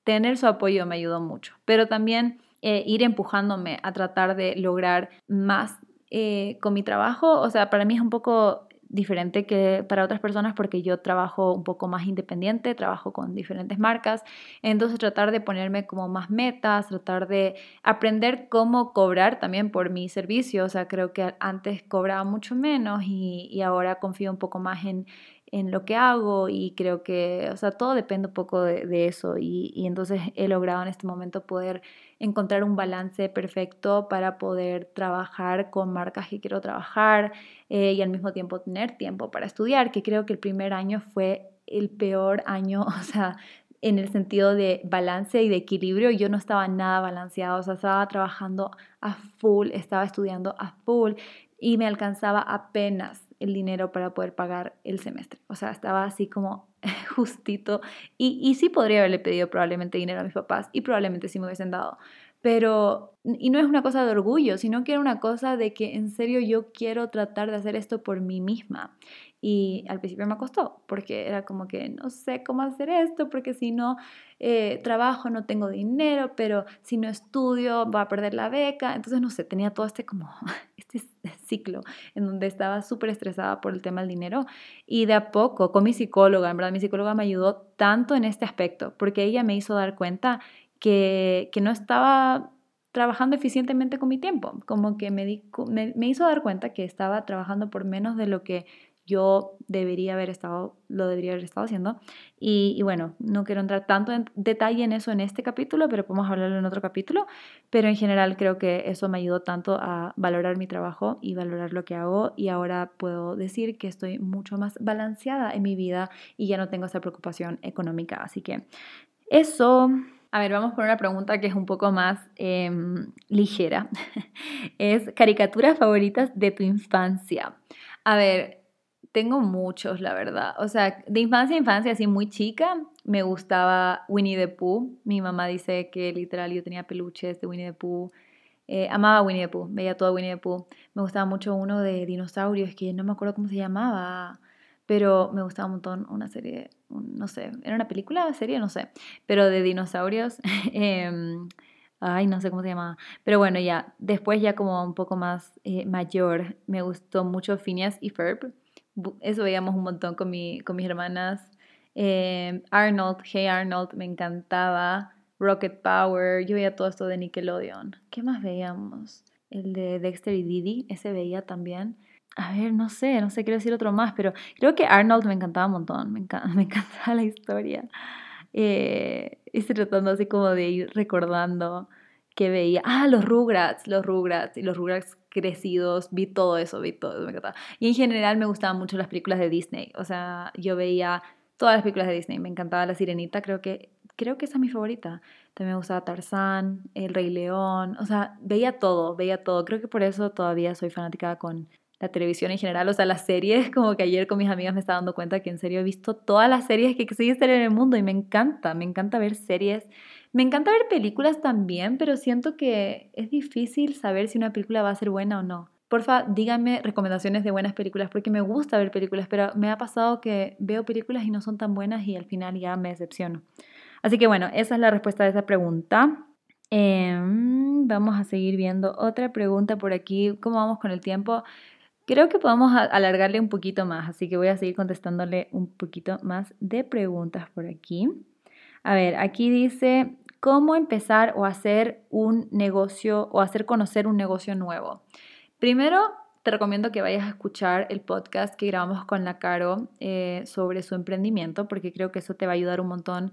tener su apoyo me ayudó mucho, pero también eh, ir empujándome a tratar de lograr más eh, con mi trabajo, o sea, para mí es un poco diferente que para otras personas porque yo trabajo un poco más independiente, trabajo con diferentes marcas, entonces tratar de ponerme como más metas, tratar de aprender cómo cobrar también por mi servicio, o sea, creo que antes cobraba mucho menos y, y ahora confío un poco más en, en lo que hago y creo que, o sea, todo depende un poco de, eso y, y, entonces he logrado en este momento poder encontrar un balance perfecto para poder trabajar con marcas que quiero trabajar eh, y al mismo tiempo tener tiempo para estudiar, que creo que el primer año fue el peor año, [laughs] o sea, en el sentido de balance y de equilibrio, yo no estaba nada balanceado, o sea, estaba trabajando a full, estaba estudiando a full y me alcanzaba apenas el dinero para poder pagar el semestre. O sea, estaba así como [laughs] justito. Y, y sí podría haberle pedido probablemente dinero a mis papás y probablemente sí me hubiesen dado. Pero, y no es una cosa de orgullo, sino que era una cosa de que en serio yo quiero tratar de hacer esto por mí misma. Y al principio me costó, porque era como que no sé cómo hacer esto, porque si no eh, trabajo no tengo dinero, pero si no estudio voy a perder la beca. Entonces, no sé, tenía todo este como, [laughs] este ciclo en donde estaba súper estresada por el tema del dinero. Y de a poco, con mi psicóloga, en verdad, mi psicóloga me ayudó tanto en este aspecto, porque ella me hizo dar cuenta que, no estaba trabajando eficientemente con mi tiempo, como que me, me, hizo dar cuenta que estaba trabajando por menos de lo que yo debería haber estado, lo debería haber estado haciendo. Y, bueno, no quiero entrar tanto en detalle en eso en este capítulo, pero podemos hablarlo en otro capítulo. Pero en general creo que eso me ayudó tanto a valorar mi trabajo y valorar lo que hago. Y ahora puedo decir que estoy mucho más balanceada en mi vida y ya no tengo esa preocupación económica. Así que eso... A ver, vamos por una pregunta que es un poco más em, ligera. [laughs] es caricaturas favoritas de tu infancia. A ver, tengo muchos, la verdad. O sea, de infancia a infancia, así muy chica, me gustaba Winnie the Pooh. Mi mamá dice que literal yo tenía peluches de Winnie the Pooh. Eh, amaba Winnie the Pooh, veía todo Winnie the Pooh. Me gustaba mucho uno de dinosaurios que no me acuerdo cómo se llamaba, pero me gustaba un montón una serie, no sé, ¿era una película, serie? No sé, pero de dinosaurios. [laughs] Em, ay, no sé cómo se llamaba. Pero bueno, ya, después ya como un poco más eh, mayor, me gustó mucho Phineas y Ferb eso veíamos un montón con, mi, con mis hermanas. Em, Arnold, Hey Arnold, me encantaba. Rocket Power, yo veía todo esto de Nickelodeon. ¿Qué más veíamos? El de Dexter y Didi, ese veía también. A ver, no sé, no sé, quiero decir otro más, pero creo que Arnold me encantaba un montón, me, [laughs] me encantaba la historia. Eh, estoy tratando así como de ir recordando que veía. Ah, los Rugrats, los Rugrats y los Rugrats crecidos, vi todo eso, vi todo eso, me encantaba. Y en general me gustaban mucho las películas de Disney, o sea, yo veía todas las películas de Disney, me encantaba La Sirenita, creo que, creo que esa es mi favorita. También me gustaba Tarzán, El Rey León, o sea, veía todo, veía todo. Creo que por eso todavía soy fanática con la televisión en general, o sea, las series, como que ayer con mis amigas me estaba dando cuenta que en serio he visto todas las series que existen en el mundo y me encanta, me encanta ver series Me encanta ver películas también, pero siento que es difícil saber si una película va a ser buena o no. Porfa, díganme recomendaciones de buenas películas, porque me gusta ver películas, pero me ha pasado que veo películas y no son tan buenas y al final ya me decepciono. Así que bueno, esa es la respuesta de esa pregunta. Em, vamos a seguir viendo otra pregunta por aquí. ¿Cómo vamos con el tiempo? Creo que podemos alargarle un poquito más, así que voy a seguir contestándole un poquito más de preguntas por aquí. A ver, aquí dice, ¿cómo empezar o hacer un negocio o hacer conocer un negocio nuevo? Primero, te recomiendo que vayas a escuchar el podcast que grabamos con la Caro eh, sobre su emprendimiento, porque creo que eso te va a ayudar un montón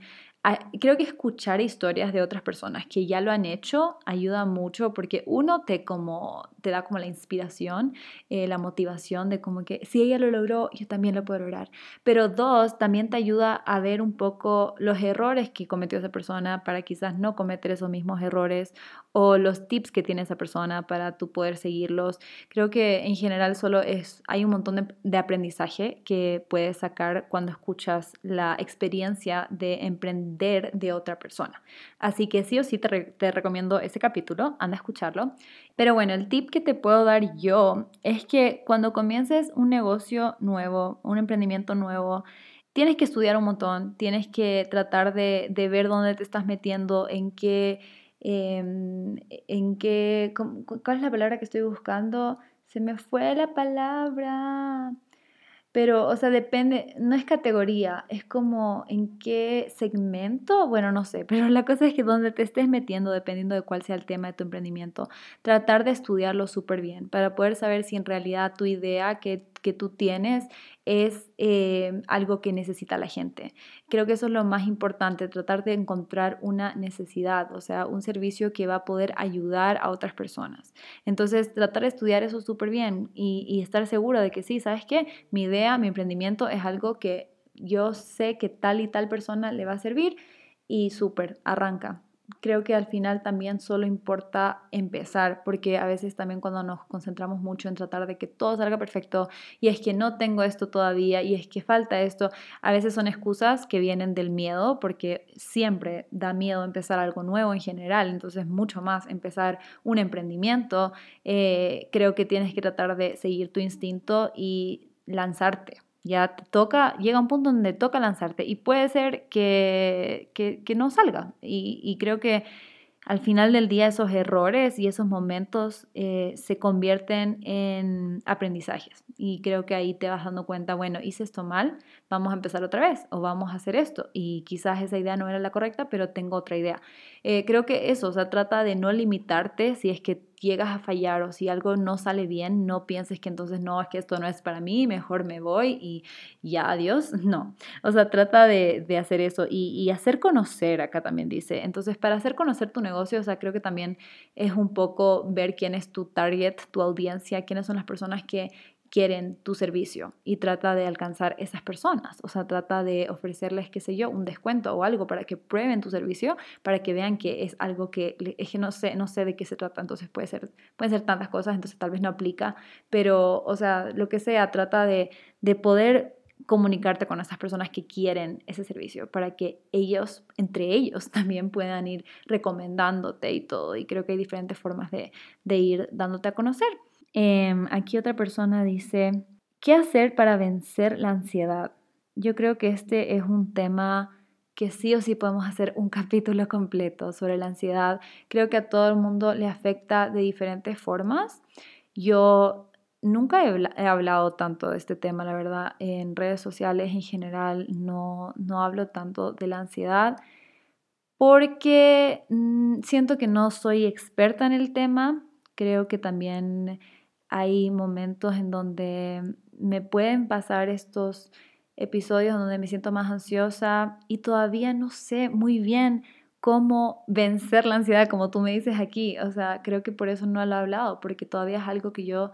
creo que escuchar historias de otras personas que ya lo han hecho ayuda mucho porque uno te como te da como la inspiración, eh, la motivación de como que si ella lo logró, yo también lo puedo lograr. Pero dos, también te ayuda a ver un poco los errores que cometió esa persona para quizás no cometer esos mismos errores o los tips que tiene esa persona para tú poder seguirlos. Creo que en general solo es, hay un montón de, de aprendizaje que puedes sacar cuando escuchas la experiencia de emprender de otra persona. Así que sí o sí te, recomiendo ese capítulo, anda a escucharlo. Pero bueno, el tip que te puedo dar yo es que cuando comiences un negocio nuevo, un emprendimiento nuevo, tienes que estudiar un montón, tienes que tratar de, ver dónde te estás metiendo, en qué, em, en qué, ¿cuál es la palabra que estoy buscando? Se me fue la palabra. Pero, o sea, depende, no es categoría, es como en qué segmento, bueno, no sé, [laughs] pero la cosa es que donde te estés metiendo, dependiendo de cuál sea el tema de tu emprendimiento, tratar de estudiarlo súper bien para poder saber si en realidad tu idea que que tú tienes es eh, algo que necesita la gente. Creo que eso es lo más importante, tratar de encontrar una necesidad, o sea, un servicio que va a poder ayudar a otras personas. Entonces, tratar de estudiar eso súper bien y, estar seguro de que sí, ¿sabes qué? Mi idea, mi emprendimiento es algo que yo sé que tal y tal persona le va a servir y súper, arranca creo que al final también solo importa empezar, porque a veces también cuando nos concentramos mucho en tratar de que todo salga perfecto y es que no tengo esto todavía y es que falta esto, a veces son excusas que vienen del miedo, porque siempre da miedo empezar algo nuevo en general, entonces mucho más empezar un emprendimiento, eh, creo que tienes que tratar de seguir tu instinto y lanzarte. Ya toca, llega un punto donde toca lanzarte y puede ser que, que, no salga. Y, y, creo que al final del día esos errores y esos momentos eh, se convierten en aprendizajes. Y creo que ahí te vas dando cuenta, bueno, hice esto mal, vamos a empezar otra vez o vamos a hacer esto. Y quizás esa idea no era la correcta, pero tengo otra idea. Eh, creo que eso, o sea, trata de no limitarte si es que llegas a fallar o si algo no sale bien, no pienses que entonces no, es que esto no es para mí, mejor me voy y ya adiós. [laughs] No, o sea, trata de, hacer eso y, y, hacer conocer, acá también dice. Entonces, para hacer conocer tu negocio, o sea, creo que también es un poco ver quién es tu target, tu audiencia, quiénes son las personas que quieren tu servicio y trata de alcanzar esas personas, o sea, trata de ofrecerles, qué sé yo, un descuento o algo para que prueben tu servicio, para que vean que es algo que, es que no sé, no sé de qué se trata, entonces puede ser, pueden ser tantas cosas, entonces tal vez no aplica, pero, o sea, lo que sea, trata de, de poder comunicarte con esas personas que quieren ese servicio para que ellos, entre ellos, [laughs] también puedan ir recomendándote y todo. Y creo que hay diferentes formas de, de ir dándote a conocer. Em, aquí otra persona dice, ¿qué hacer para vencer la ansiedad? Yo creo que este es un tema que sí o sí podemos hacer un [laughs] capítulo completo sobre la ansiedad. Creo que a todo el mundo le afecta de diferentes formas. Yo nunca he, hablado tanto de este tema, la verdad, en redes sociales en general no, no hablo tanto de la ansiedad porque mm, siento que no soy experta en el tema. Creo que también hay momentos en donde me pueden pasar estos episodios donde me siento más ansiosa y todavía no sé muy bien cómo vencer la ansiedad, como tú me dices aquí. O sea, creo que por eso no lo he hablado, porque todavía es algo que yo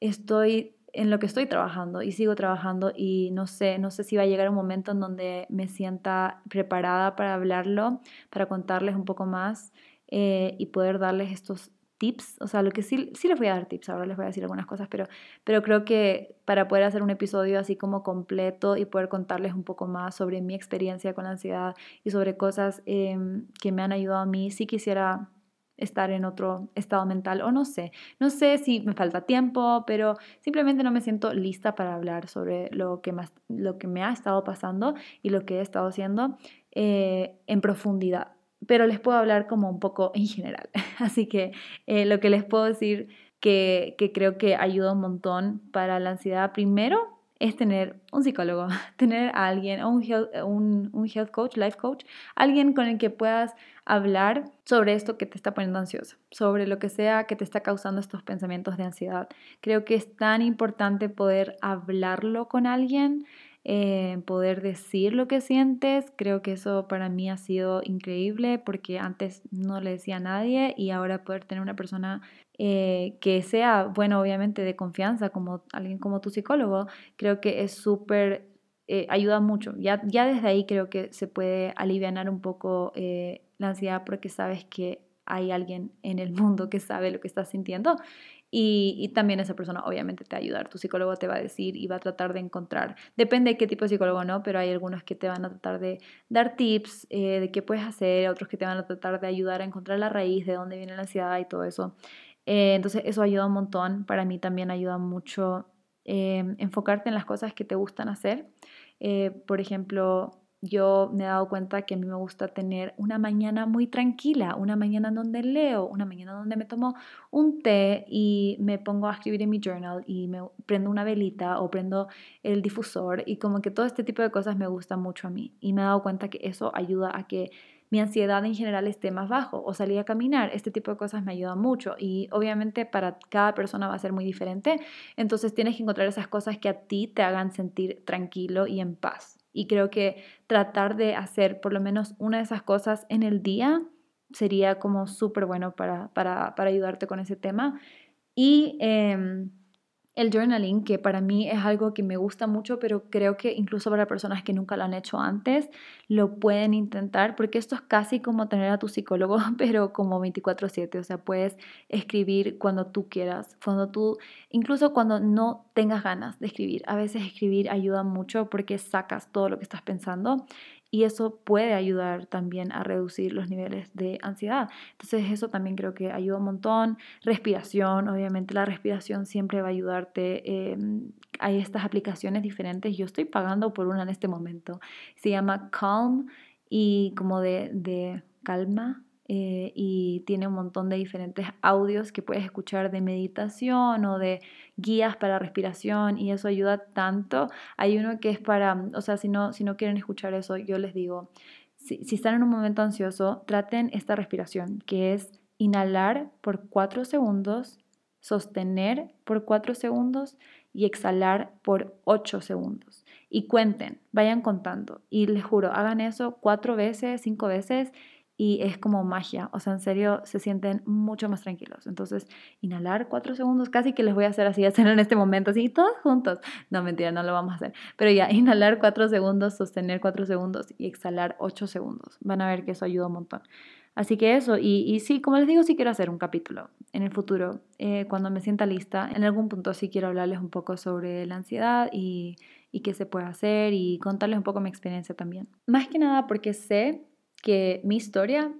estoy en lo que estoy trabajando y sigo trabajando y no sé, no sé si va a llegar un momento en donde me sienta preparada para hablarlo, para contarles un poco más eh, y poder darles estos o sea, lo que sí, sí les voy a dar tips, ahora les voy a decir algunas cosas, pero, pero creo que para poder hacer un episodio así como completo y poder contarles un poco más sobre mi experiencia con la ansiedad y sobre cosas em, que me han ayudado a mí, sí quisiera estar en otro estado mental o no sé, no sé si me falta tiempo, pero simplemente no me siento lista para hablar sobre lo que, más, lo que me ha estado pasando y lo que he estado haciendo eh, en profundidad pero les puedo hablar como un poco en general. [laughs] Así que eh, lo que les puedo decir que, que creo que ayuda un montón para la ansiedad, primero es tener un psicólogo, [laughs] tener a alguien, un health, un, un health coach, life coach, alguien con el que puedas hablar sobre esto que te está poniendo ansiosa, sobre lo que sea que te está causando estos pensamientos de ansiedad. Creo que es tan importante poder hablarlo con alguien, eh, poder decir lo que sientes. Creo que eso para mí ha sido increíble porque antes no le decía a nadie y ahora poder tener una persona eh, que sea, bueno, obviamente de confianza, como alguien como tu psicólogo, creo que es súper, eh, ayuda mucho. Ya, ya desde ahí creo que se puede aliviar un poco la ansiedad porque sabes que hay alguien en el mundo que sabe lo que estás sintiendo y, también esa persona obviamente te va a ayudar. Tu psicólogo te va a decir y va a tratar de encontrar, depende de qué tipo de psicólogo, ¿no? Pero hay algunos que te van a tratar de dar tips eh, de qué puedes hacer, otros que te van a tratar de ayudar a encontrar la raíz de dónde viene la ansiedad y todo eso. Eh, entonces eso ayuda un montón. Para mí también ayuda mucho eh, enfocarte en las cosas que te gustan hacer. por ejemplo, yo me he dado cuenta que a mí me gusta tener una mañana muy tranquila, una mañana donde leo, una mañana donde me tomo un té y me pongo a escribir en mi journal y me prendo una velita o prendo el difusor y como que todo este tipo de cosas me gusta mucho a mí. Y me he dado cuenta que eso ayuda a que mi ansiedad en general esté más bajo o salir a caminar, este tipo de cosas me ayudan mucho y obviamente para cada persona va a ser muy diferente, entonces tienes que encontrar esas cosas que a ti te hagan sentir tranquilo y en paz. Y creo que tratar de hacer por lo menos una de esas cosas en el día sería como súper bueno para, para, para, ayudarte con ese tema. Y em, el journaling, que para mí es algo que me gusta mucho, pero creo que incluso para personas que nunca lo han hecho antes, lo pueden intentar, porque esto es casi como tener a tu psicólogo, [laughs] pero como 24/7, o sea, puedes escribir cuando tú quieras, cuando tú, incluso cuando no tengas ganas de escribir. A veces escribir ayuda mucho porque sacas todo lo que estás pensando y eso puede ayudar también a reducir los niveles de ansiedad. Entonces eso también creo que ayuda un montón. Respiración, obviamente la respiración siempre va a ayudarte. Em, hay estas aplicaciones diferentes, yo estoy pagando por una en este momento. Se llama Calm y como de, de calma, eh, y tiene un montón de diferentes audios que puedes escuchar de meditación o de guías para respiración y eso ayuda tanto. Hay uno que es para, o sea, si no, si no quieren escuchar eso, yo les digo, si, si están en un momento ansioso, traten esta respiración, que es inhalar por 4 segundos, sostener por 4 segundos y exhalar por 8 segundos. Y cuenten, vayan contando. Y les juro, hagan eso cuatro veces, cinco veces y es como magia, o sea, en serio se sienten mucho más tranquilos. Entonces, inhalar cuatro segundos, casi que les voy a hacer así, [laughs] hacer en este momento, así, todos juntos. No, mentira, no lo vamos a hacer. Pero ya, [laughs] inhalar cuatro segundos, sostener cuatro segundos y exhalar ocho segundos. Van a ver que eso ayuda un montón. Así que eso, y, y sí, como les digo, sí quiero hacer un capítulo en el futuro, eh, cuando me sienta lista. En algún punto sí quiero hablarles un poco sobre la ansiedad y, y qué se puede hacer y contarles un poco mi experiencia también. Más que nada porque sé que mi historia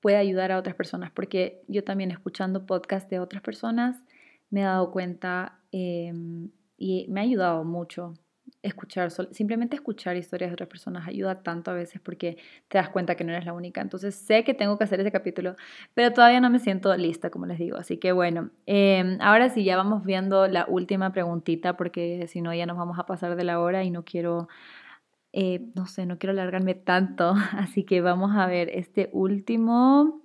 puede ayudar a otras personas, porque yo también escuchando podcasts de otras personas me he dado cuenta em, y me ha ayudado mucho escuchar, simplemente escuchar historias de otras personas ayuda tanto a veces porque te das cuenta que no eres la única. Entonces sé que tengo que hacer ese capítulo, pero todavía no me siento lista, como les digo. Así que bueno, em, ahora sí ya vamos viendo la última preguntita porque si no ya nos vamos a pasar de la hora y no quiero eh, no sé, no quiero alargarme tanto, [laughs] así que vamos a ver este último.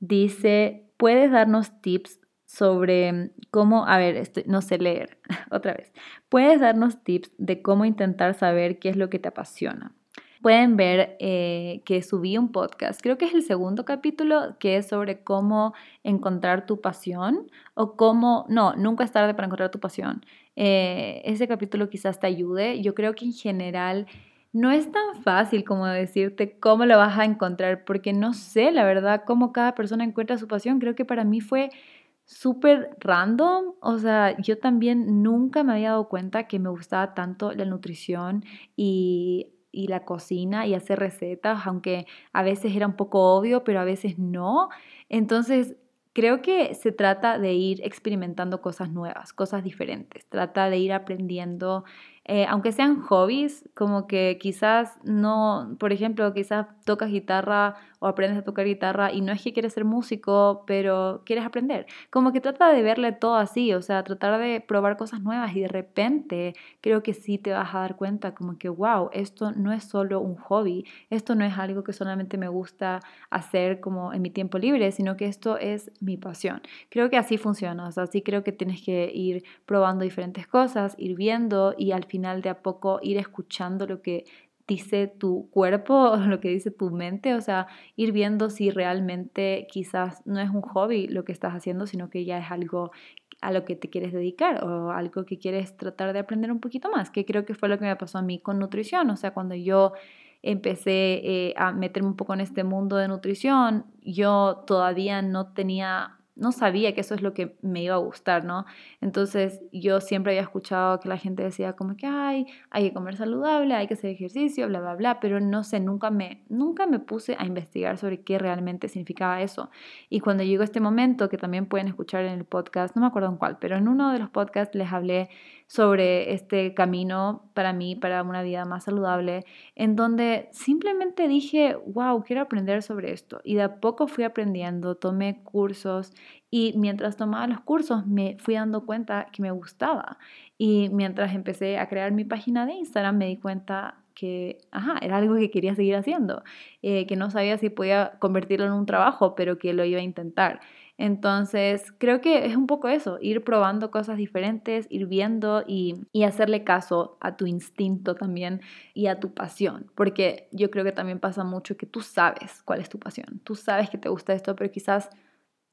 Dice, ¿puedes darnos tips sobre cómo, a ver, no sé leer [laughs] otra vez, ¿puedes darnos tips de cómo intentar saber qué es lo que te apasiona? Pueden ver eh, que subí un podcast, creo que es el segundo capítulo, que es sobre cómo encontrar tu pasión o cómo, no, nunca es tarde para encontrar tu pasión. Eh, ese capítulo quizás te ayude. Yo creo que en general no es tan fácil como decirte cómo lo vas a encontrar, porque no sé, la verdad, cómo cada persona encuentra su pasión. Creo que para mí fue súper random. O sea, yo también nunca me había dado cuenta que me gustaba tanto la nutrición y, y la cocina y hacer recetas, aunque a veces era un poco obvio, pero a veces no. Entonces, Creo que se trata de ir experimentando cosas nuevas, cosas diferentes. Trata de ir aprendiendo eh, aunque sean hobbies, como que quizás no, por ejemplo, quizás tocas guitarra aprendes a tocar guitarra y no es que quieres ser músico, pero quieres aprender. Como que trata de verle todo así, o sea, tratar de probar cosas nuevas y de repente creo que sí te vas a dar cuenta como que, wow, esto no es solo un hobby, esto no es algo que solamente me gusta hacer como en mi tiempo libre, sino que esto es mi pasión. Creo que así funciona, o sea, sí creo que tienes que ir probando diferentes cosas, ir viendo y al final de a poco ir escuchando lo que dice tu cuerpo [laughs] lo que dice tu mente, o sea, ir viendo si realmente quizás no es un hobby lo que estás haciendo, sino que ya es algo a lo que te quieres dedicar o algo que quieres tratar de aprender un poquito más, que creo que fue lo que me pasó a mí con nutrición, o sea, cuando yo empecé eh, a meterme un poco en este mundo de nutrición, yo todavía no tenía no sabía que eso es lo que me iba a gustar, ¿no? Entonces yo siempre había escuchado que la gente decía como que, ay, hay que comer saludable, hay que hacer ejercicio, bla, bla, bla, pero no sé, nunca me, nunca me puse a investigar sobre qué realmente significaba eso. Y cuando llegó este momento, que también pueden escuchar en el podcast, no me acuerdo en cuál, pero en uno de los podcasts les hablé sobre este camino para mí, para una vida más saludable, en donde simplemente dije, wow, quiero aprender sobre esto. Y de a poco fui aprendiendo, tomé cursos y mientras tomaba los cursos me fui dando cuenta que me gustaba. Y mientras empecé a crear mi página de Instagram me di cuenta que, ajá, era algo que quería seguir haciendo, eh, que no sabía si podía convertirlo en un trabajo, pero que lo iba a intentar. Entonces, creo que es un poco eso, ir probando cosas diferentes, ir viendo y, y, hacerle caso a tu instinto también y a tu pasión, porque yo creo que también pasa mucho que tú sabes cuál es tu pasión, tú sabes que te gusta esto, pero quizás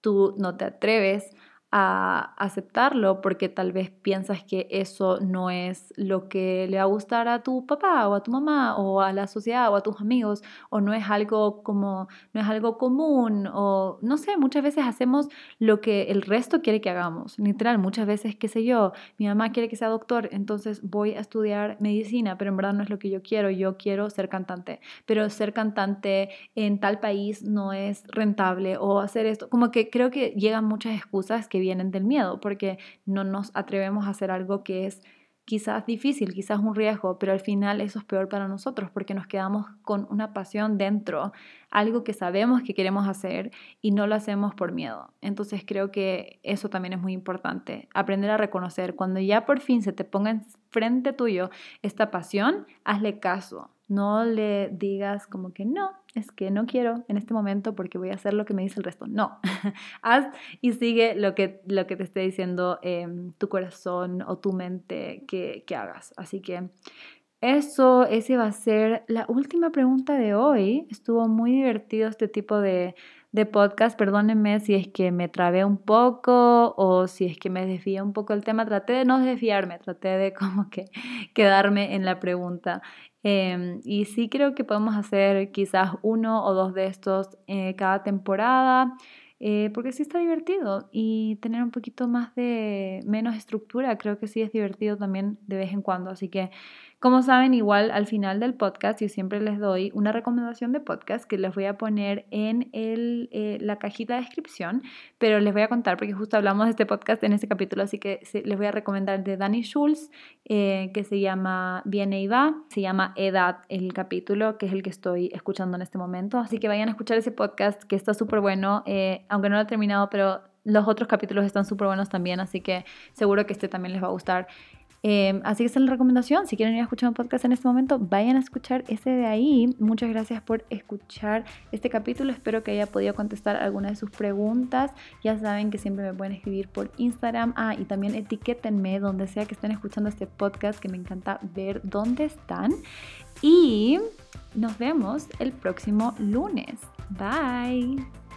tú no te atreves a aceptarlo porque tal vez piensas que eso no es lo que le va a gustar a tu papá o a tu mamá o a la sociedad o a tus amigos o no es algo como no es algo común o no sé, muchas veces hacemos lo que el resto quiere que hagamos. Literal, muchas veces, qué sé yo, mi mamá quiere que sea doctor, entonces voy a estudiar medicina, pero en verdad no es lo que yo quiero, yo quiero ser cantante, pero ser cantante en tal país no es rentable o hacer esto, como que creo que llegan muchas excusas que vienen del miedo, porque no nos atrevemos a hacer algo que es quizás difícil, quizás un riesgo, pero al final eso es peor para nosotros porque nos quedamos con una pasión dentro, algo que sabemos que queremos hacer y no lo hacemos por miedo. Entonces creo que eso también es muy importante, aprender a reconocer cuando ya por fin se te ponga enfrente tuyo esta pasión, hazle caso, no le digas como que no, es que no quiero en este momento porque voy a hacer lo que me dice el resto. No, [laughs] haz y sigue lo que, lo que te esté diciendo em, tu corazón o tu mente que, que hagas. Así que eso, ese va a ser la última pregunta de hoy. Estuvo muy divertido este tipo de, de podcast. Perdónenme si es que me trabé un poco o si es que me desvié un poco el tema. Traté de no desviarme, traté de como que [laughs] quedarme en la pregunta. Em, y sí creo que podemos hacer quizás uno o dos de estos eh, cada temporada. Eh, porque sí está divertido y tener un poquito más de menos estructura creo que sí es divertido también de vez en cuando así que como saben, igual al final del podcast yo siempre les doy una recomendación de podcast que les voy a poner en el, eh, la cajita de descripción, pero les voy a contar porque justo hablamos de este podcast en este capítulo, así que les voy a recomendar de Danny Schulz, eh, que se llama Viene y va, se llama Edad el capítulo, que es el que estoy escuchando en este momento, así que vayan a escuchar ese podcast que está súper bueno, eh, aunque no lo he terminado, pero los otros capítulos están súper buenos también, así que seguro que este también les va a gustar. Em, así que esa es la recomendación. Si quieren ir a escuchar un podcast en este momento, vayan a escuchar ese de ahí. Muchas gracias por escuchar este capítulo. Espero que haya podido contestar algunas de sus preguntas. Ya saben que siempre me pueden escribir por Instagram. Ah, y también etiquétenme donde sea que estén escuchando este podcast, que me encanta ver dónde están. Y nos vemos el próximo lunes. Bye.